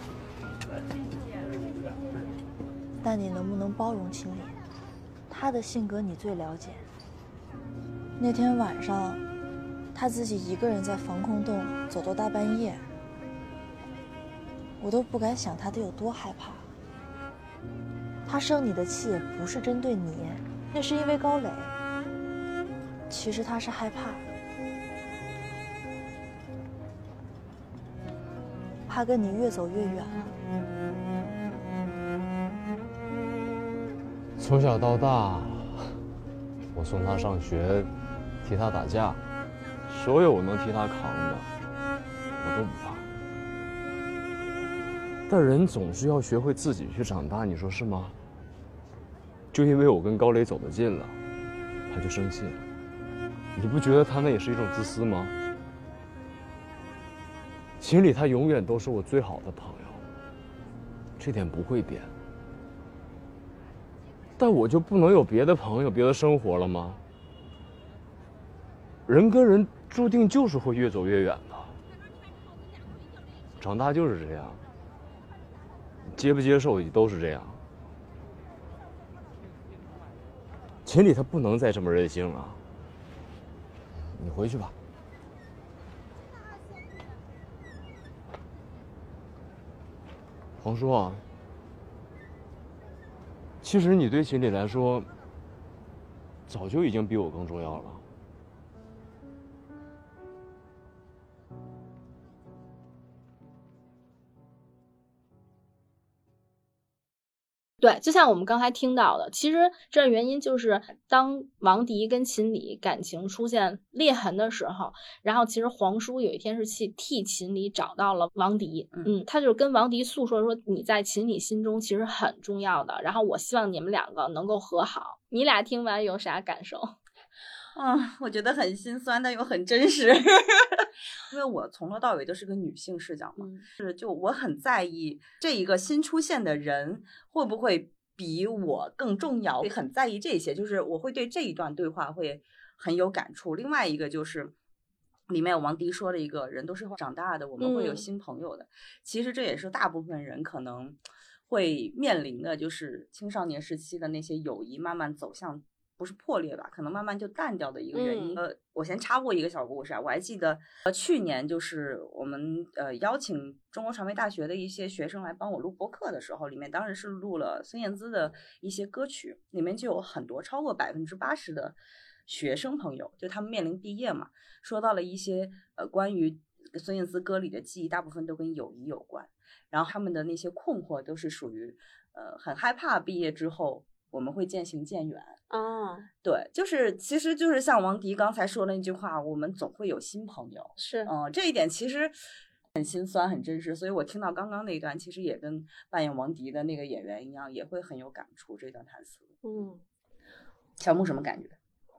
但你能不能包容青莲？他的性格你最了解。那天晚上，他自己一个人在防空洞走到大半夜，我都不敢想他得有多害怕。他生你的气不是针对你，那是因为高磊。其实他是害怕。怕跟你越走越远了。从小到大，我送他上学，替他打架，所有我能替他扛的，我都不怕。但人总是要学会自己去长大，你说是吗？就因为我跟高磊走得近了，他就生气了。你不觉得他那也是一种自私吗？秦里他永远都是我最好的朋友，这点不会变。但我就不能有别的朋友、别的生活了吗？人跟人注定就是会越走越远的，长大就是这样，接不接受也都是这样。秦理他不能再这么任性了，你回去吧。黄叔啊，其实你对秦理来说，早就已经比我更重要了。对，就像我们刚才听到的，其实这原因就是当王迪跟秦理感情出现裂痕的时候，然后其实皇叔有一天是去替秦理找到了王迪，嗯，他就是跟王迪诉说说你在秦理心中其实很重要的，然后我希望你们两个能够和好。你俩听完有啥感受？啊，我觉得很心酸，但又很真实，因为我从头到尾都是个女性视角嘛，是就我很在意这一个新出现的人会不会比我更重要，会很在意这些，就是我会对这一段对话会很有感触。另外一个就是里面有王迪说的一个人都是长大的，我们会有新朋友的，其实这也是大部分人可能会面临的，就是青少年时期的那些友谊慢慢走向。不是破裂吧？可能慢慢就淡掉的一个原因。呃，我先插播一个小故事啊，我还记得，呃，去年就是我们呃邀请中国传媒大学的一些学生来帮我录播客的时候，里面当时是录了孙燕姿的一些歌曲，里面就有很多超过百分之八十的学生朋友，就他们面临毕业嘛，说到了一些呃关于孙燕姿歌里的记忆，大部分都跟友谊有关，然后他们的那些困惑都是属于呃很害怕毕业之后。我们会渐行渐远啊，对，就是其实就是像王迪刚才说的那句话，我们总会有新朋友，是，嗯，这一点其实很心酸，很真实。所以我听到刚刚那一段，其实也跟扮演王迪的那个演员一样，也会很有感触。这段台词，嗯，小木什么感觉？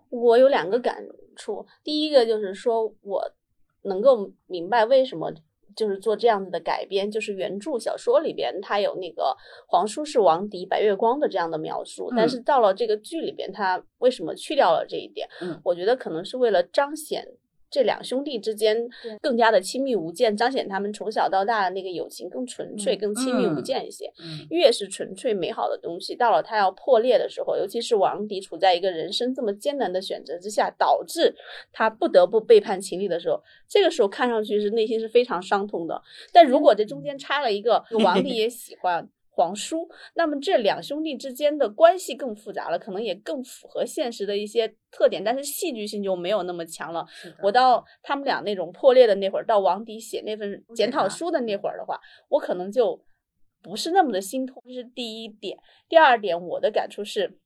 我有两个感触，第一个就是说我能够明白为什么。就是做这样子的改编，就是原著小说里边，它有那个皇叔是王迪白月光的这样的描述，但是到了这个剧里边，它为什么去掉了这一点？嗯，我觉得可能是为了彰显。这两兄弟之间更加的亲密无间，彰显他们从小到大的那个友情更纯粹、更亲密无间一些。越是纯粹美好的东西，到了他要破裂的时候，尤其是王迪处在一个人生这么艰难的选择之下，导致他不得不背叛秦理的时候，这个时候看上去是内心是非常伤痛的。但如果这中间插了一个王迪也喜欢。皇叔，那么这两兄弟之间的关系更复杂了，可能也更符合现实的一些特点，但是戏剧性就没有那么强了。我到他们俩那种破裂的那会儿，到王迪写那份检讨书的那会儿的话，我可能就不是那么的心痛。这是第一点。第二点，我的感触是，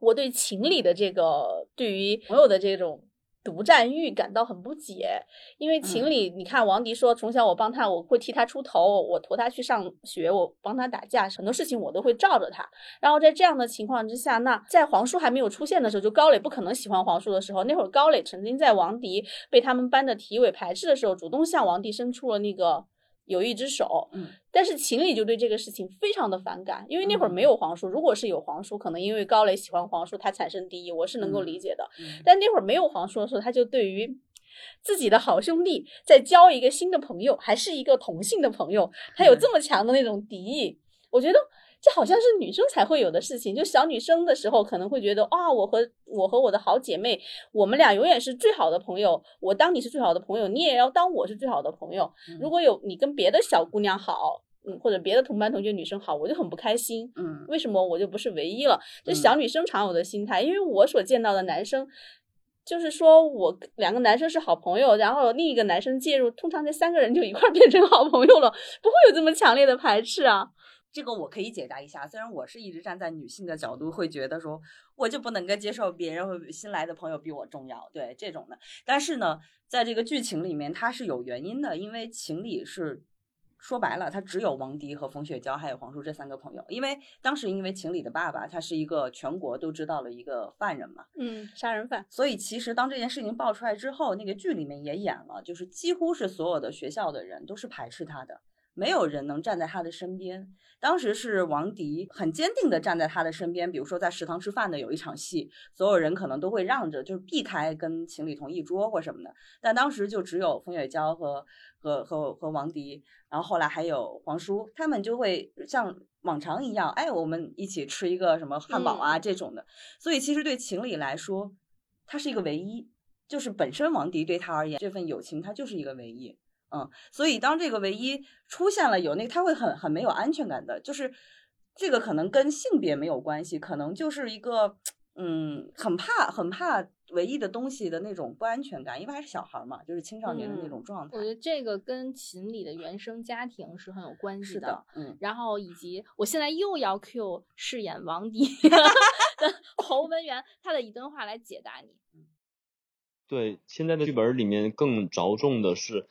我对情理的这个对于朋友的这种。独占欲感到很不解，因为情理，你看王迪说，从小我帮他，我会替他出头，我驮他去上学，我帮他打架，很多事情我都会罩着他。然后在这样的情况之下，那在黄叔还没有出现的时候，就高磊不可能喜欢黄叔的时候，那会儿高磊曾经在王迪被他们班的体委排斥的时候，主动向王迪伸出了那个。有一只手，嗯，但是秦理就对这个事情非常的反感，因为那会儿没有皇叔，如果是有皇叔，可能因为高磊喜欢皇叔，他产生敌意，我是能够理解的。但那会儿没有皇叔的时候，他就对于自己的好兄弟在交一个新的朋友，还是一个同性的朋友，他有这么强的那种敌意，我觉得。这好像是女生才会有的事情，就小女生的时候可能会觉得啊，我和我和我的好姐妹，我们俩永远是最好的朋友。我当你是最好的朋友，你也要当我是最好的朋友。如果有你跟别的小姑娘好，嗯，或者别的同班同学女生好，我就很不开心。嗯，为什么我就不是唯一了？这小女生常有的心态，因为我所见到的男生，就是说我两个男生是好朋友，然后另一个男生介入，通常这三个人就一块儿变成好朋友了，不会有这么强烈的排斥啊。这个我可以解答一下，虽然我是一直站在女性的角度，会觉得说我就不能够接受别人新来的朋友比我重要，对这种的。但是呢，在这个剧情里面，它是有原因的，因为情理是说白了，他只有王迪和冯雪娇还有黄叔这三个朋友。因为当时因为情理的爸爸他是一个全国都知道了一个犯人嘛，嗯，杀人犯。所以其实当这件事情爆出来之后，那个剧里面也演了，就是几乎是所有的学校的人都是排斥他的。没有人能站在他的身边。当时是王迪很坚定的站在他的身边。比如说在食堂吃饭的有一场戏，所有人可能都会让着，就是避开跟情理同一桌或什么的。但当时就只有冯雪娇和和和和王迪，然后后来还有黄叔，他们就会像往常一样，哎，我们一起吃一个什么汉堡啊这种的。所以其实对情理来说，他是一个唯一，就是本身王迪对他而言，这份友情他就是一个唯一。嗯，所以当这个唯一出现了有那个，他会很很没有安全感的。就是这个可能跟性别没有关系，可能就是一个嗯，很怕很怕唯一的东西的那种不安全感，因为还是小孩嘛，就是青少年的那种状态。我觉得这个跟秦理的原生家庭是很有关系的。嗯，然后以及我现在又要 Q 饰演王迪的 侯文元，他的一段话来解答你。对，现在的剧本里面更着重的是。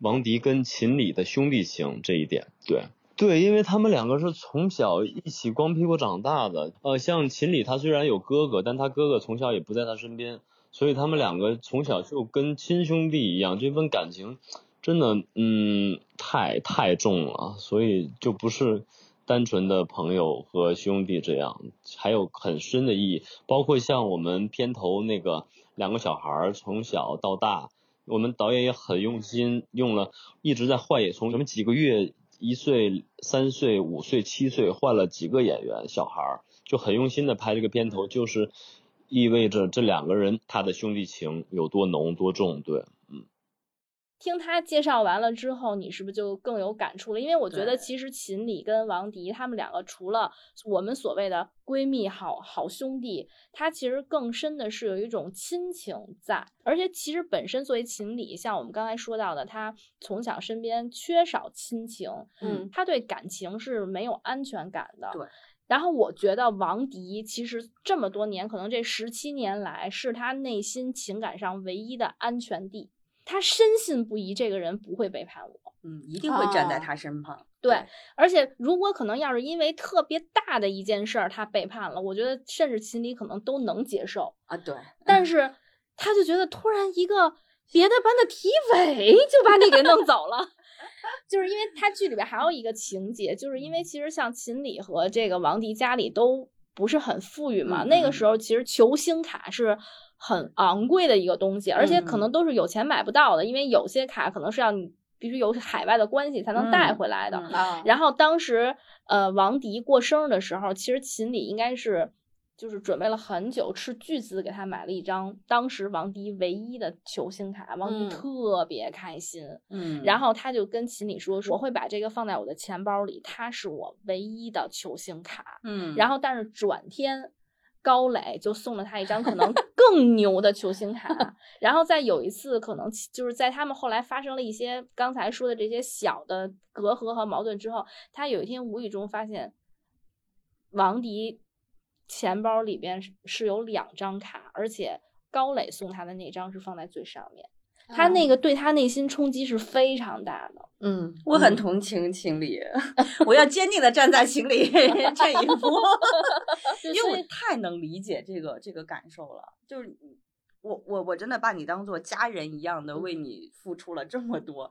王迪跟秦理的兄弟情这一点，对对，因为他们两个是从小一起光屁股长大的。呃，像秦理他虽然有哥哥，但他哥哥从小也不在他身边，所以他们两个从小就跟亲兄弟一样，这份感情真的，嗯，太太重了，所以就不是单纯的朋友和兄弟这样，还有很深的意义。包括像我们片头那个两个小孩从小到大。我们导演也很用心，用了一直在换也，从什么几个月，一岁、三岁、五岁、七岁，换了几个演员，小孩儿就很用心的拍这个片头，就是意味着这两个人他的兄弟情有多浓多重，对。听他介绍完了之后，你是不是就更有感触了？因为我觉得其实秦理跟王迪他们两个，除了我们所谓的闺蜜、好好兄弟，他其实更深的是有一种亲情在。而且其实本身作为秦理，像我们刚才说到的，他从小身边缺少亲情，嗯，他对感情是没有安全感的。对。然后我觉得王迪其实这么多年，可能这十七年来，是他内心情感上唯一的安全地。他深信不疑，这个人不会背叛我，嗯，一定会站在他身旁。对，而且如果可能，要是因为特别大的一件事儿他背叛了，我觉得甚至秦理可能都能接受啊。对，但是他就觉得突然一个别的班的体委就把你给弄走了，就是因为他剧里边还有一个情节，就是因为其实像秦理和这个王迪家里都不是很富裕嘛，那个时候其实球星卡是。很昂贵的一个东西，而且可能都是有钱买不到的，因为有些卡可能是要你必须有海外的关系才能带回来的。然后当时，呃，王迪过生日的时候，其实秦理应该是就是准备了很久，斥巨资给他买了一张当时王迪唯一的球星卡，王迪特别开心。嗯，然后他就跟秦理说：“我会把这个放在我的钱包里，它是我唯一的球星卡。”嗯，然后但是转天。高磊就送了他一张可能 更牛的球星卡，然后在有一次可能就是在他们后来发生了一些刚才说的这些小的隔阂和矛盾之后，他有一天无意中发现王迪钱包里边是有两张卡，而且高磊送他的那张是放在最上面。他那个对他内心冲击是非常大的，嗯，我很同情情理，我要坚定的站在情理 这一步，因为我太能理解这个这个感受了，就是我我我真的把你当做家人一样的为你付出了这么多，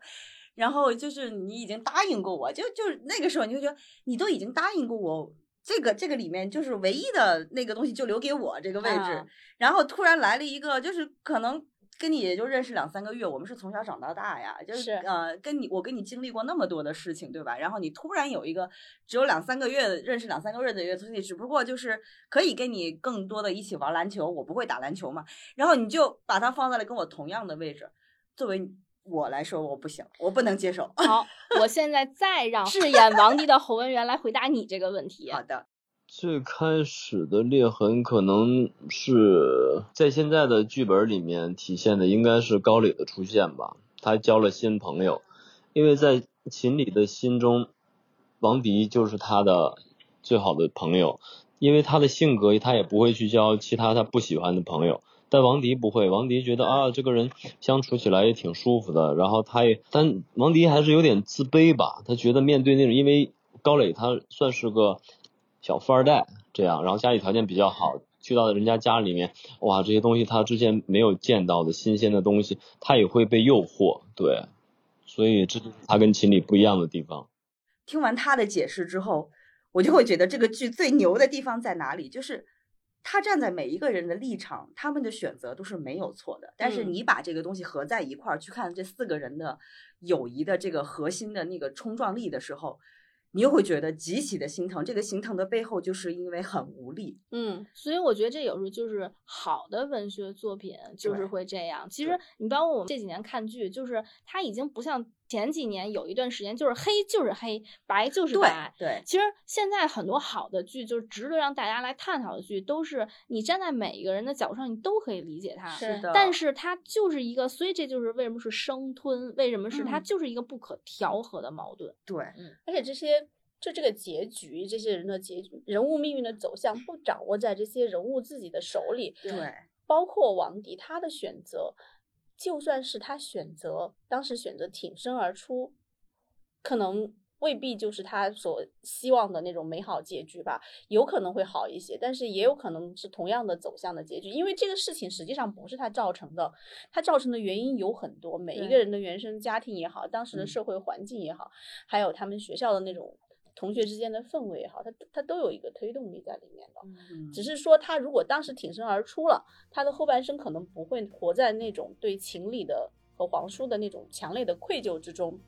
然后就是你已经答应过我，就就是那个时候你就觉得你都已经答应过我，这个这个里面就是唯一的那个东西就留给我这个位置，然后突然来了一个就是可能。跟你也就认识两三个月，我们是从小长到大呀，就是呃，跟你我跟你经历过那么多的事情，对吧？然后你突然有一个只有两三个月认识两三个月的一个东西，只不过就是可以跟你更多的一起玩篮球，我不会打篮球嘛，然后你就把它放在了跟我同样的位置，作为我来说，我不行，我不能接受。好，我现在再让饰演王迪的侯文元来回答你这个问题。好的。最开始的裂痕可能是在现在的剧本里面体现的，应该是高磊的出现吧。他交了新朋友，因为在秦理的心中，王迪就是他的最好的朋友。因为他的性格，他也不会去交其他他不喜欢的朋友。但王迪不会，王迪觉得啊，这个人相处起来也挺舒服的。然后他也，但王迪还是有点自卑吧。他觉得面对那种，因为高磊他算是个小富二代这样，然后家里条件比较好，去到人家家里面，哇，这些东西他之前没有见到的新鲜的东西，他也会被诱惑。对，所以这就是他跟秦理不一样的地方。听完他的解释之后，我就会觉得这个剧最牛的地方在哪里，就是他站在每一个人的立场，他们的选择都是没有错的。但是你把这个东西合在一块儿去看这四个人的友谊的这个核心的那个冲撞力的时候，你又会觉得极其的心疼。这个心疼的背后，就是因为很无力。嗯，所以我觉得这有时候就是好的文学作品就是会这样。其实你包括我们这几年看剧，就是它已经不像。前几年有一段时间就是黑就是黑，白就是白。对，其实现在很多好的剧，就是值得让大家来探讨的剧，都是你站在每一个人的角度上，你都可以理解它。是的。但是它就是一个，所以这就是为什么是生吞，为什么是它就是一个不可调和的矛盾。对，嗯。而且这些就这个结局，这些人的结局，人物命运的走向不掌握在这些人物自己的手里。对。包括王迪他的选择。就算是他选择当时选择挺身而出，可能未必就是他所希望的那种美好结局吧，有可能会好一些，但是也有可能是同样的走向的结局，因为这个事情实际上不是他造成的，他造成的原因有很多，每一个人的原生家庭也好，当时的社会环境也好，还有他们学校的那种。同学之间的氛围也好，他他都有一个推动力在里面的，只是说他如果当时挺身而出了，他的后半生可能不会活在那种对情理的和皇叔的那种强烈的愧疚之中。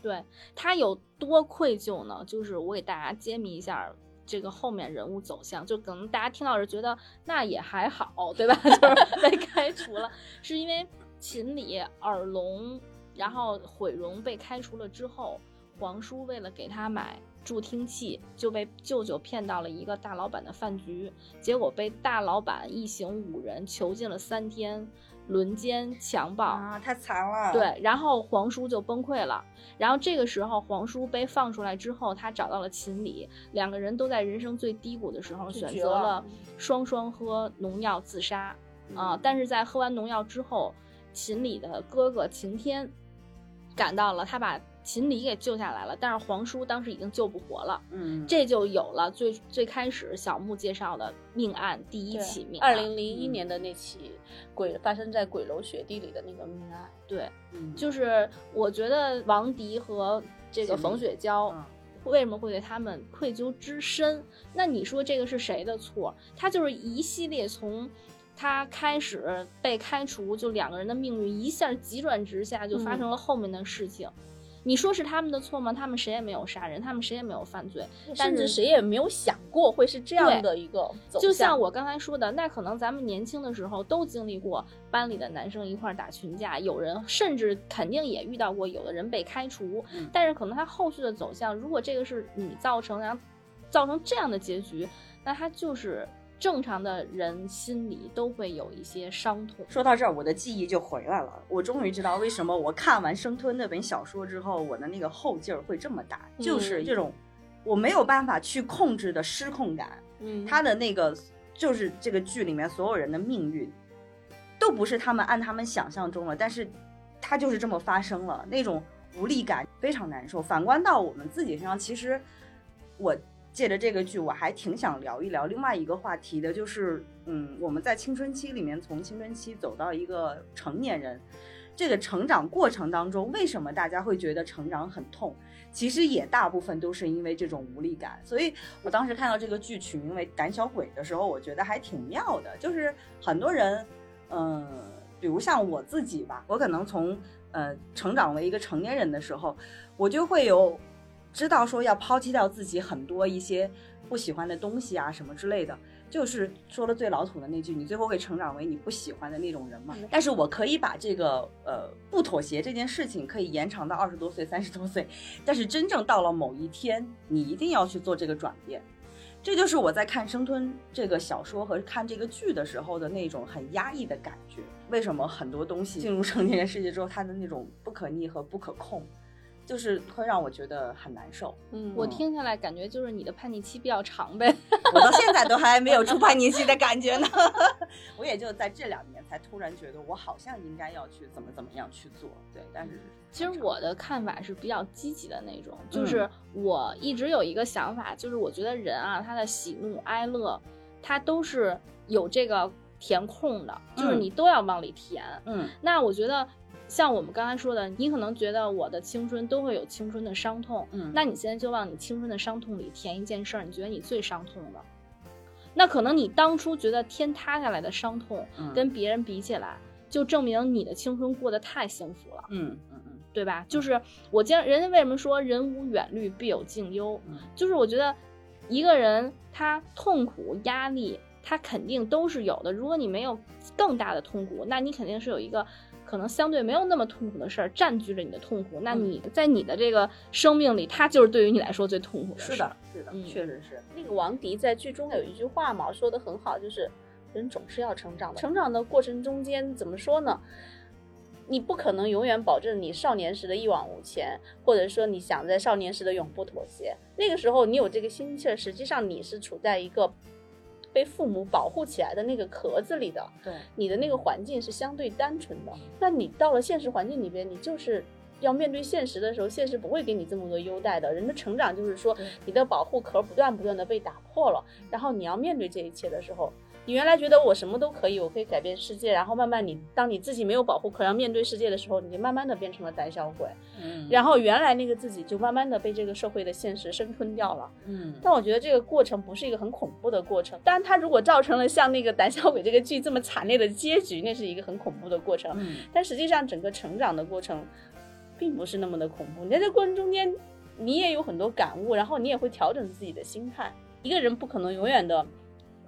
对他有多愧疚呢？就是我给大家揭秘一下这个后面人物走向，就可能大家听到是觉得那也还好，对吧？就是被开除了，是因为秦理耳聋，然后毁容被开除了之后，皇叔为了给他买。助听器就被舅舅骗到了一个大老板的饭局，结果被大老板一行五人囚禁了三天，轮奸强暴啊，太惨了。对，然后皇叔就崩溃了。然后这个时候，皇叔被放出来之后，他找到了秦理，两个人都在人生最低谷的时候选择了双双喝农药自杀啊。但是在喝完农药之后，秦理的哥哥秦天赶到了，他把。秦理给救下来了，但是皇叔当时已经救不活了。嗯，这就有了最最开始小木介绍的命案第一起命案，二零零一年的那起鬼发生在鬼楼雪地里的那个命案。对，就是我觉得王迪和这个冯雪娇为什么会对他们愧疚之深？那你说这个是谁的错？他就是一系列从他开始被开除，就两个人的命运一下急转直下，就发生了后面的事情。你说是他们的错吗？他们谁也没有杀人，他们谁也没有犯罪，甚至谁也没有想过会是这样的一个走向。就像我刚才说的，那可能咱们年轻的时候都经历过班里的男生一块打群架，有人甚至肯定也遇到过有的人被开除，但是可能他后续的走向，如果这个是你造成，然后造成这样的结局，那他就是。正常的人心里都会有一些伤痛。说到这儿，我的记忆就回来了。我终于知道为什么我看完《生吞》那本小说之后，我的那个后劲儿会这么大，就是这种我没有办法去控制的失控感。嗯，他的那个就是这个剧里面所有人的命运，都不是他们按他们想象中了，但是他就是这么发生了，那种无力感非常难受。反观到我们自己身上，其实我。借着这个剧，我还挺想聊一聊另外一个话题的，就是，嗯，我们在青春期里面，从青春期走到一个成年人，这个成长过程当中，为什么大家会觉得成长很痛？其实也大部分都是因为这种无力感。所以我当时看到这个剧取名为《胆小鬼》的时候，我觉得还挺妙的。就是很多人，嗯，比如像我自己吧，我可能从呃成长为一个成年人的时候，我就会有。知道说要抛弃掉自己很多一些不喜欢的东西啊什么之类的，就是说了最老土的那句，你最后会成长为你不喜欢的那种人嘛？但是我可以把这个呃不妥协这件事情可以延长到二十多岁、三十多岁，但是真正到了某一天，你一定要去做这个转变。这就是我在看《生吞》这个小说和看这个剧的时候的那种很压抑的感觉。为什么很多东西进入成年人世界之后，它的那种不可逆和不可控，就是会让我觉得很难受。嗯，我听下来感觉就是你的叛逆期比较长呗。我到现在都还没有出叛逆期的感觉呢。我也就在这两年才突然觉得，我好像应该要去怎么怎么样去做。对，但是其实我的看法是比较积极的那种，就是我一直有一个想法，就是我觉得人啊，他的喜怒哀乐，他都是有这个填空的，就是你都要往里填。嗯，那我觉得。像我们刚才说的，你可能觉得我的青春都会有青春的伤痛，嗯，那你现在就往你青春的伤痛里填一件事儿，你觉得你最伤痛的，那可能你当初觉得天塌下来的伤痛，跟别人比起来，就证明你的青春过得太幸福了，嗯嗯嗯，对吧？就是我经人家为什么说人无远虑必有近忧，就是我觉得一个人他痛苦压力他肯定都是有的，如果你没有更大的痛苦，那你肯定是有一个。可能相对没有那么痛苦的事儿占据着你的痛苦，那你在你的这个生命里，它就是对于你来说最痛苦的。是的，是的，确实是。那个王迪在剧中有一句话嘛，说的很好，就是人总是要成长的。成长的过程中间怎么说呢？你不可能永远保证你少年时的一往无前，或者说你想在少年时的永不妥协。那个时候你有这个心气儿，实际上你是处在一个。被父母保护起来的那个壳子里的，对，你的那个环境是相对单纯的。那你到了现实环境里边，你就是要面对现实的时候，现实不会给你这么多优待的。人的成长就是说，你的保护壳不断不断的被打破了，然后你要面对这一切的时候。你原来觉得我什么都可以，我可以改变世界，然后慢慢你当你自己没有保护壳要面对世界的时候，你就慢慢的变成了胆小鬼，嗯，然后原来那个自己就慢慢的被这个社会的现实生吞掉了，嗯，但我觉得这个过程不是一个很恐怖的过程，当然它如果造成了像那个胆小鬼这个剧这么惨烈的结局，那是一个很恐怖的过程，嗯，但实际上整个成长的过程，并不是那么的恐怖，你在这过程中间，你也有很多感悟，然后你也会调整自己的心态，一个人不可能永远的。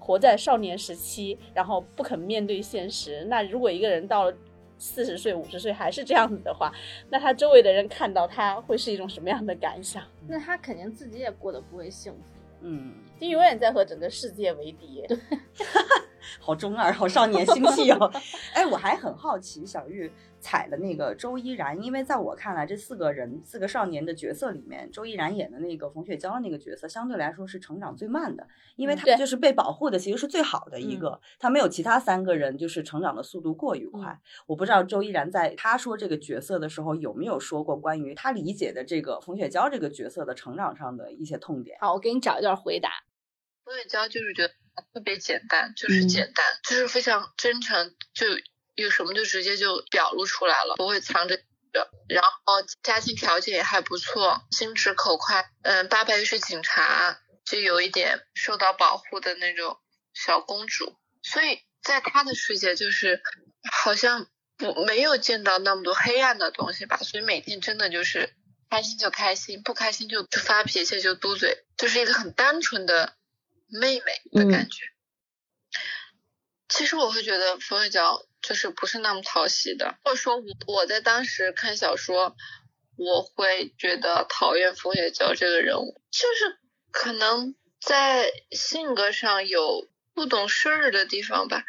活在少年时期，然后不肯面对现实。那如果一个人到了四十岁、五十岁还是这样子的话，那他周围的人看到他会是一种什么样的感想？那他肯定自己也过得不会幸福。嗯，就永远在和整个世界为敌。对，好中二，好少年心气哦。哎，我还很好奇，小玉。踩的那个周依然，因为在我看来，这四个人四个少年的角色里面，周依然演的那个冯雪娇的那个角色，相对来说是成长最慢的，因为他就是被保护的，其实是最好的一个，他没有其他三个人就是成长的速度过于快。我不知道周依然在他说这个角色的时候有没有说过关于他理解的这个冯雪娇这个角色的成长上的一些痛点。好，我给你找一段回答。冯雪娇就是觉得特别简单，就是简单，就是非常真诚，就。有什么就直接就表露出来了，不会藏着。然后家庭条件也还不错，心直口快。嗯，爸爸又是警察，就有一点受到保护的那种小公主。所以在他的世界，就是好像不没有见到那么多黑暗的东西吧。所以每天真的就是开心就开心，不开心就就发脾气就嘟嘴，就是一个很单纯的妹妹的感觉。其实我会觉得冯雪娇。就是不是那么讨喜的，或者说，我我在当时看小说，我会觉得讨厌冯雪娇这个人物，就是可能在性格上有不懂事儿的地方吧。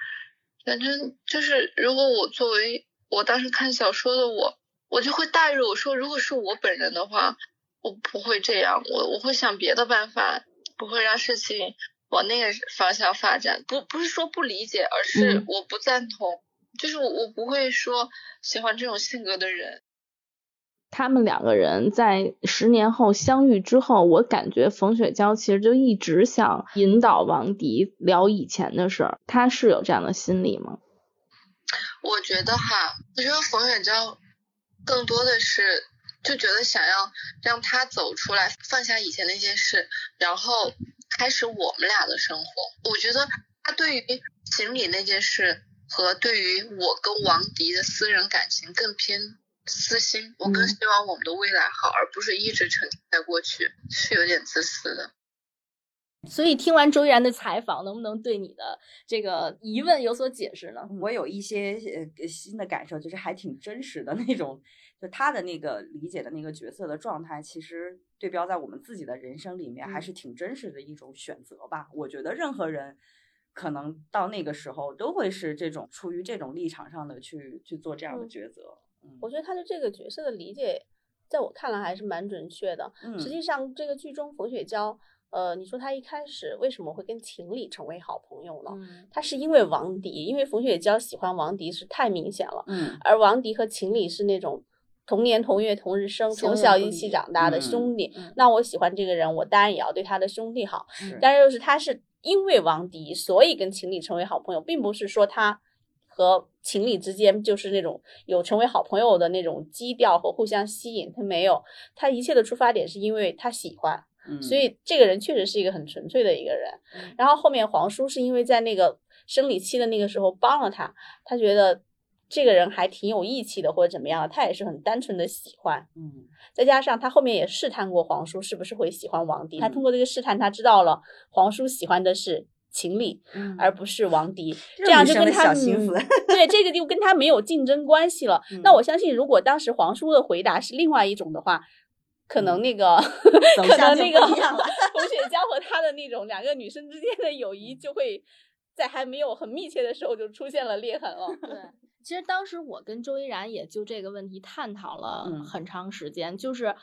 反正就是，如果我作为我当时看小说的我，我就会带入，我说如果是我本人的话，我不会这样，我我会想别的办法，不会让事情往那个方向发展。不不是说不理解，而是我不赞同。就是我，我不会说喜欢这种性格的人。他们两个人在十年后相遇之后，我感觉冯雪娇其实就一直想引导王迪聊以前的事儿。他是有这样的心理吗？我觉得哈，我觉得冯雪娇更多的是就觉得想要让他走出来，放下以前那些事，然后开始我们俩的生活。我觉得他对于锦鲤那件事。和对于我跟王迪的私人感情更偏私心，我更希望我们的未来好，而不是一直沉浸在过去，是有点自私的。所以听完周依然的采访，能不能对你的这个疑问有所解释呢？我有一些呃新的感受，就是还挺真实的那种，就他的那个理解的那个角色的状态，其实对标在我们自己的人生里面，还是挺真实的一种选择吧。我觉得任何人可能到那个时候都会是这种出于这种立场上的去去做这样的抉择。嗯，我觉得他对这个角色的理解，在我看来还是蛮准确的。嗯实际上这个剧中冯雪娇。呃，你说他一开始为什么会跟秦理成为好朋友呢？嗯他是因为王迪，因为冯雪娇喜欢王迪是太明显了，嗯而王迪和秦理是那种同年同月同日生，从小一起长大的嗯兄弟。嗯那我喜欢这个人，我当然也要对他的兄弟好。是但是就是他是因为王迪，所以跟秦理成为好朋友，并不是说他和情理之间就是那种有成为好朋友的那种基调和互相吸引，他没有，他一切的出发点是因为他喜欢。嗯所以这个人确实是一个很纯粹的一个人。嗯然后后面黄叔是因为在那个生理期的那个时候帮了他，他觉得这个人还挺有义气的，或者怎么样，他也是很单纯的喜欢。嗯再加上他后面也试探过皇叔是不是会喜欢王迪，他嗯通过这个试探，他知道了皇叔喜欢的是秦理，嗯而不是王迪，这这样就跟他对这个就跟他没有竞争关系了。那嗯我相信，如果当时皇叔的回答是另外一种的话，可能那个、走可能那个冯雪娇和他的那种两个女生之间的友谊就会在还没有很密切的时候就出现了裂痕了。对，其实当时我跟周依然也就这个问题探讨了嗯很长时间，就是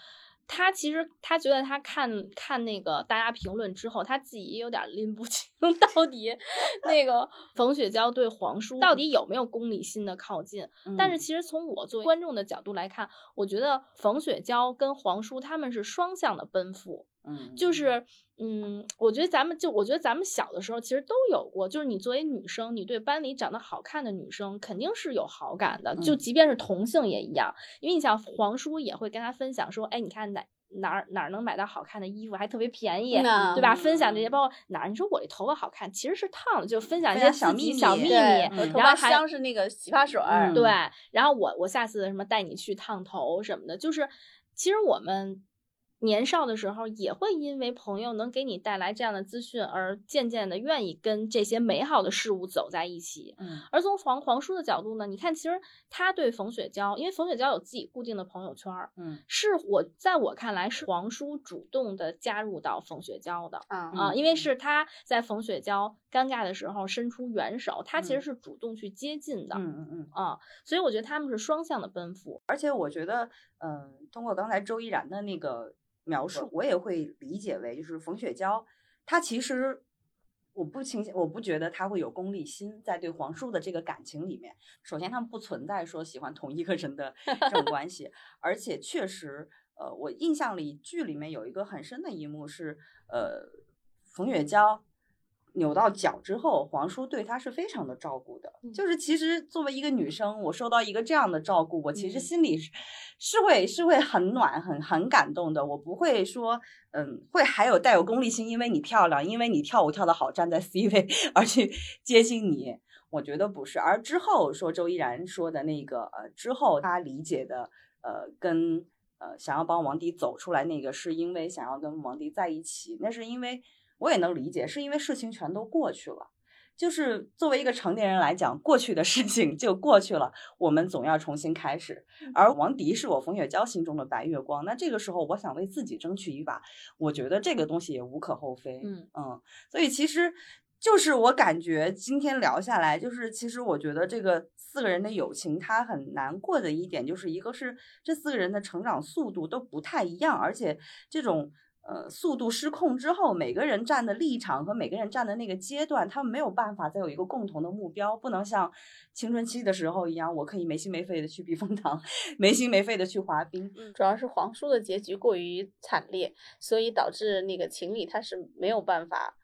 他其实他觉得他看看那个大家评论之后，他自己也有点拎不 清到底 那个冯雪娇对黄叔到底有没有功利心的靠近。但是嗯其实从我作为观众的角度来看，我觉得冯雪娇跟黄叔他们是双向的奔赴。嗯就是，嗯，我觉得咱们就，我觉得咱们小的时候其实都有过，就是你作为女生，你对班里长得好看的女生肯定是有好感的，就嗯。即便是同性也一样，因为你想黄叔也会跟他分享说，哎，你看哪哪儿哪儿能买到好看的衣服，还特别便宜，嗯对吧？分享这些，包括哪儿，你说我这头发好看，其实是烫的，就分享一些小秘密小秘密，然后还香是那个洗发水对，然后我我下次什么带你去烫头什么的，就是其实我们年少的时候也会因为朋友能给你带来这样的资讯，而渐渐的愿意跟这些美好的事物走在一起。嗯而从黄黄叔的角度呢，你看，其实他对冯雪娇，因为冯雪娇有自己固定的朋友圈儿，嗯是我在我看来是黄叔主动的加入到冯雪娇的。啊啊，因为是他在冯雪娇尴尬的时候伸出援手，他其实嗯是主动去接近的。嗯嗯嗯。啊，所以我觉得他们是双向的奔赴。而且我觉得，嗯、通过刚才周依然的那个描述，我也会理解为，就是冯雪娇，她其实我不倾向，我不觉得她会有功利心在对黄叔的这个感情里面。首先，他们不存在说喜欢同一个人的 这种关系，而且确实，呃，我印象里剧里面有一个很深的一幕是，呃，冯雪娇。扭到脚之后，黄叔对她是非常的照顾的。就是其实作为一个女生，我受到一个这样的照顾，我其实嗯心里是是会是会很暖、很很感动的。我不会说，嗯，会还有带有功利心，因为你漂亮，因为你跳舞跳得好，站在 C 位 而去接近你。我觉得不是。而之后说周依然说的那个，呃，之后他理解的，呃，跟呃想要帮王迪走出来那个，是因为想要跟王迪在一起，那是因为我也能理解，是因为事情全都过去了。就是作为一个成年人来讲，过去的事情就过去了，我们总要重新开始。而王迪是我冯雪娇心中的白月光，那这个时候我想为自己争取一把，我觉得这个东西也无可厚非。嗯嗯，所以其实就是我感觉今天聊下来，就是其实我觉得这个四个人的友情，它很难过的一点，就是一个是这四个人的成长速度都不太一样，而且这种。呃，速度失控之后，每个人站的立场和每个人站的那个阶段，他们没有办法再有一个共同的目标，不能像青春期的时候一样，我可以没心没肺的去避风塘，没心没肺的去滑冰。嗯，主要是黄叔的结局过于惨烈，所以导致那个秦理他是没有办法，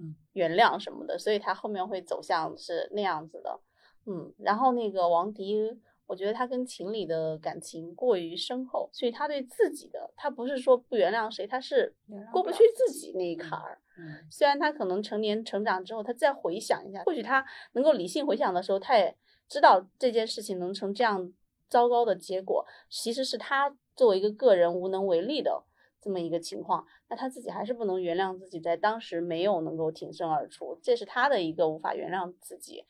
嗯，原谅什么的，所以他后面会走向是那样子的，嗯，然后那个王迪，我觉得他跟情侣的感情过于深厚，所以他对自己的，他不是说不原谅谁，他是过不去自己那一坎儿。嗯虽然他可能成年成长之后，他再回想一下，或许他能够理性回想的时候，他也知道这件事情能成这样糟糕的结果，其实是他作为一个个人无能为力的这么一个情况，那他自己还是不能原谅自己在当时没有能够挺身而出，这是他的一个无法原谅自己。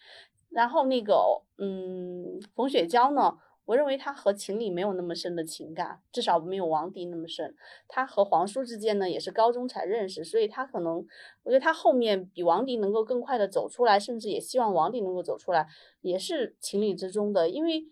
然后那个，嗯，冯雪娇呢？我认为她和秦理没有那么深的情感，至少没有王迪那么深。她和黄叔之间呢，也是高中才认识，所以她可能，我觉得他后面比王迪能够更快的走出来，甚至也希望王迪能够走出来，也是情理之中的。因为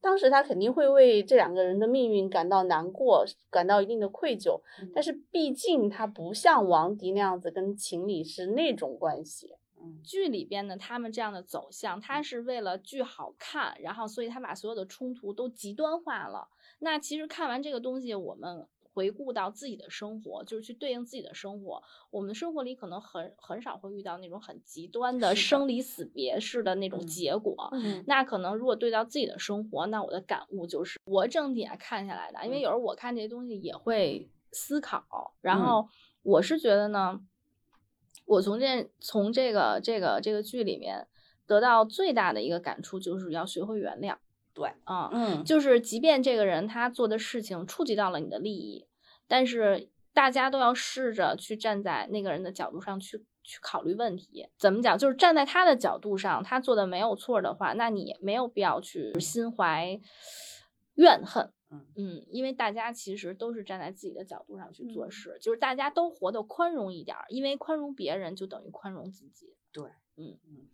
当时他肯定会为这两个人的命运感到难过，感到一定的愧疚。但是毕竟他不像王迪那样子跟秦理是那种关系。剧里边呢，他们这样的走向，他是为了剧好看，然后所以他把所有的冲突都极端化了。那其实看完这个东西，我们回顾到自己的生活，就是去对应自己的生活。我们的生活里可能很很少会遇到那种很极端的生离死别式的那种结果。那可能如果对到自己的生活，那我的感悟就是我整体看下来的，因为有时候我看这些东西也会思考，然后我是觉得呢。我从这从这个这个这个剧里面得到最大的一个感触，就是要学会原谅。对，啊，嗯，就是即便这个人他做的事情触及到了你的利益，但是大家都要试着去站在那个人的角度上去去考虑问题。怎么讲？就是站在他的角度上，他做的没有错的话，那你没有必要去心怀怨恨。嗯因为大家其实都是站在自己的角度上去做事，就是大家都活得宽容一点，因为宽容别人就等于宽容自己。对，嗯嗯，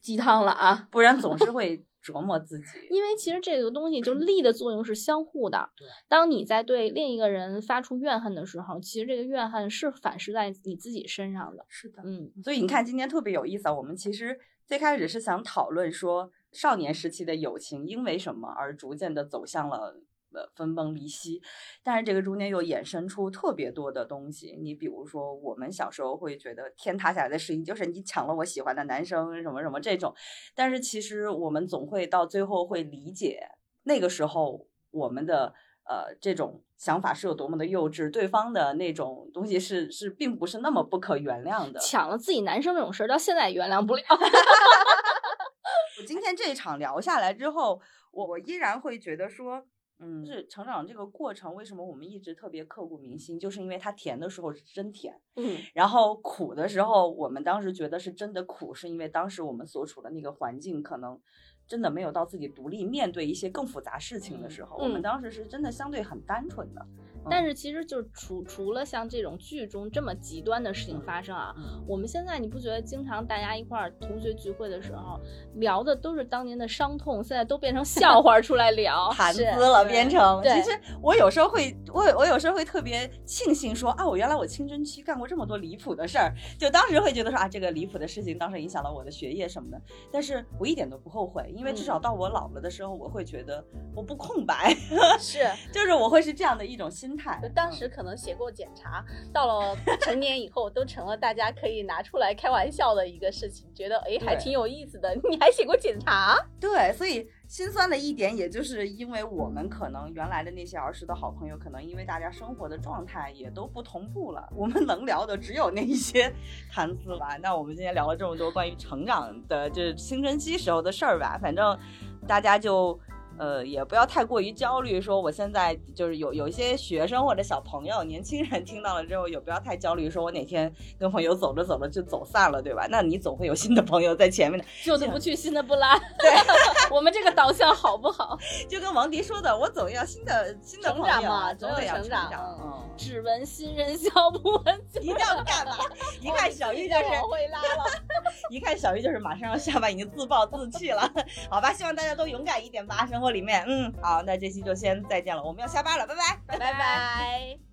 鸡汤了啊，不然总是 会折磨自己。因为其实这个东西就力的作用是相互的。对，当你在对另一个人发出怨恨的时候，其实这个怨恨是反噬在你自己身上的。是的，嗯，所以你看今天特别有意思啊。我们其实最开始是想讨论说少年时期的友情因为什么而逐渐的走向了。呃，分崩离析，但是这个中间又衍生出特别多的东西。你比如说，我们小时候会觉得天塌下来的事情就是你抢了我喜欢的男生，什么什么这种。但是其实我们总会到最后会理解，那个时候我们的呃这种想法是有多么的幼稚，对方的那种东西是是并不是那么不可原谅的。抢了自己男生这种事儿，到现在也原谅不了。我今天这一场聊下来之后，我我依然会觉得说。嗯，是成长这个过程，为什么我们一直特别刻骨铭心？就是因为它甜的时候是真甜，嗯，然后苦的时候，我们当时觉得是真的苦，是因为当时我们所处的那个环境，可能真的没有到自己独立面对一些更复杂事情的时候，我们当时是真的相对很单纯的。但是其实就是除除了像这种剧中这么极端的事情发生啊，我们现在你不觉得经常大家一块儿同学聚会的时候聊的都是当年的伤痛，现在都变成笑话出来聊，谈资了变成。其实我有时候会，我我有时候会特别庆幸说啊，我原来我青春期干过这么多离谱的事儿，就当时会觉得说啊，这个离谱的事情当时影响了我的学业什么的，但是我一点都不后悔，因为至少到我老了的时候，我会觉得我不空白，是，就是我会是这样的一种心。心态，当时可能写过检查，到了成年以后都成了大家可以拿出来开玩笑的一个事情，觉得哎还挺有意思的。你还写过检查？对，所以心酸的一点，也就是因为我们可能原来的那些儿时的好朋友，可能因为大家生活的状态也都不同步了，我们能聊的只有那一些谈资吧。那我们今天聊了这么多关于成长的，就是青春期时候的事儿吧，反正大家就。呃，也不要太过于焦虑，说我现在就是有有一些学生或者小朋友、年轻人听到了之后，也不要太焦虑，说我哪天跟朋友走着走着就走散了，对吧？那你总会有新的朋友在前面的，旧的不去，新的不来。对，我们这个导向好不好？就跟王迪说的，我总要新的新的成长嘛，总得成长。嗯，只闻新人笑，不闻一定要 干嘛？一看小玉就是会拉了，一看小玉就是马上要下班，已经自暴自弃了。好吧，希望大家都勇敢一点吧，生活里面，嗯，好。好，那这期就先再见了，我们要下班了，拜拜，拜拜。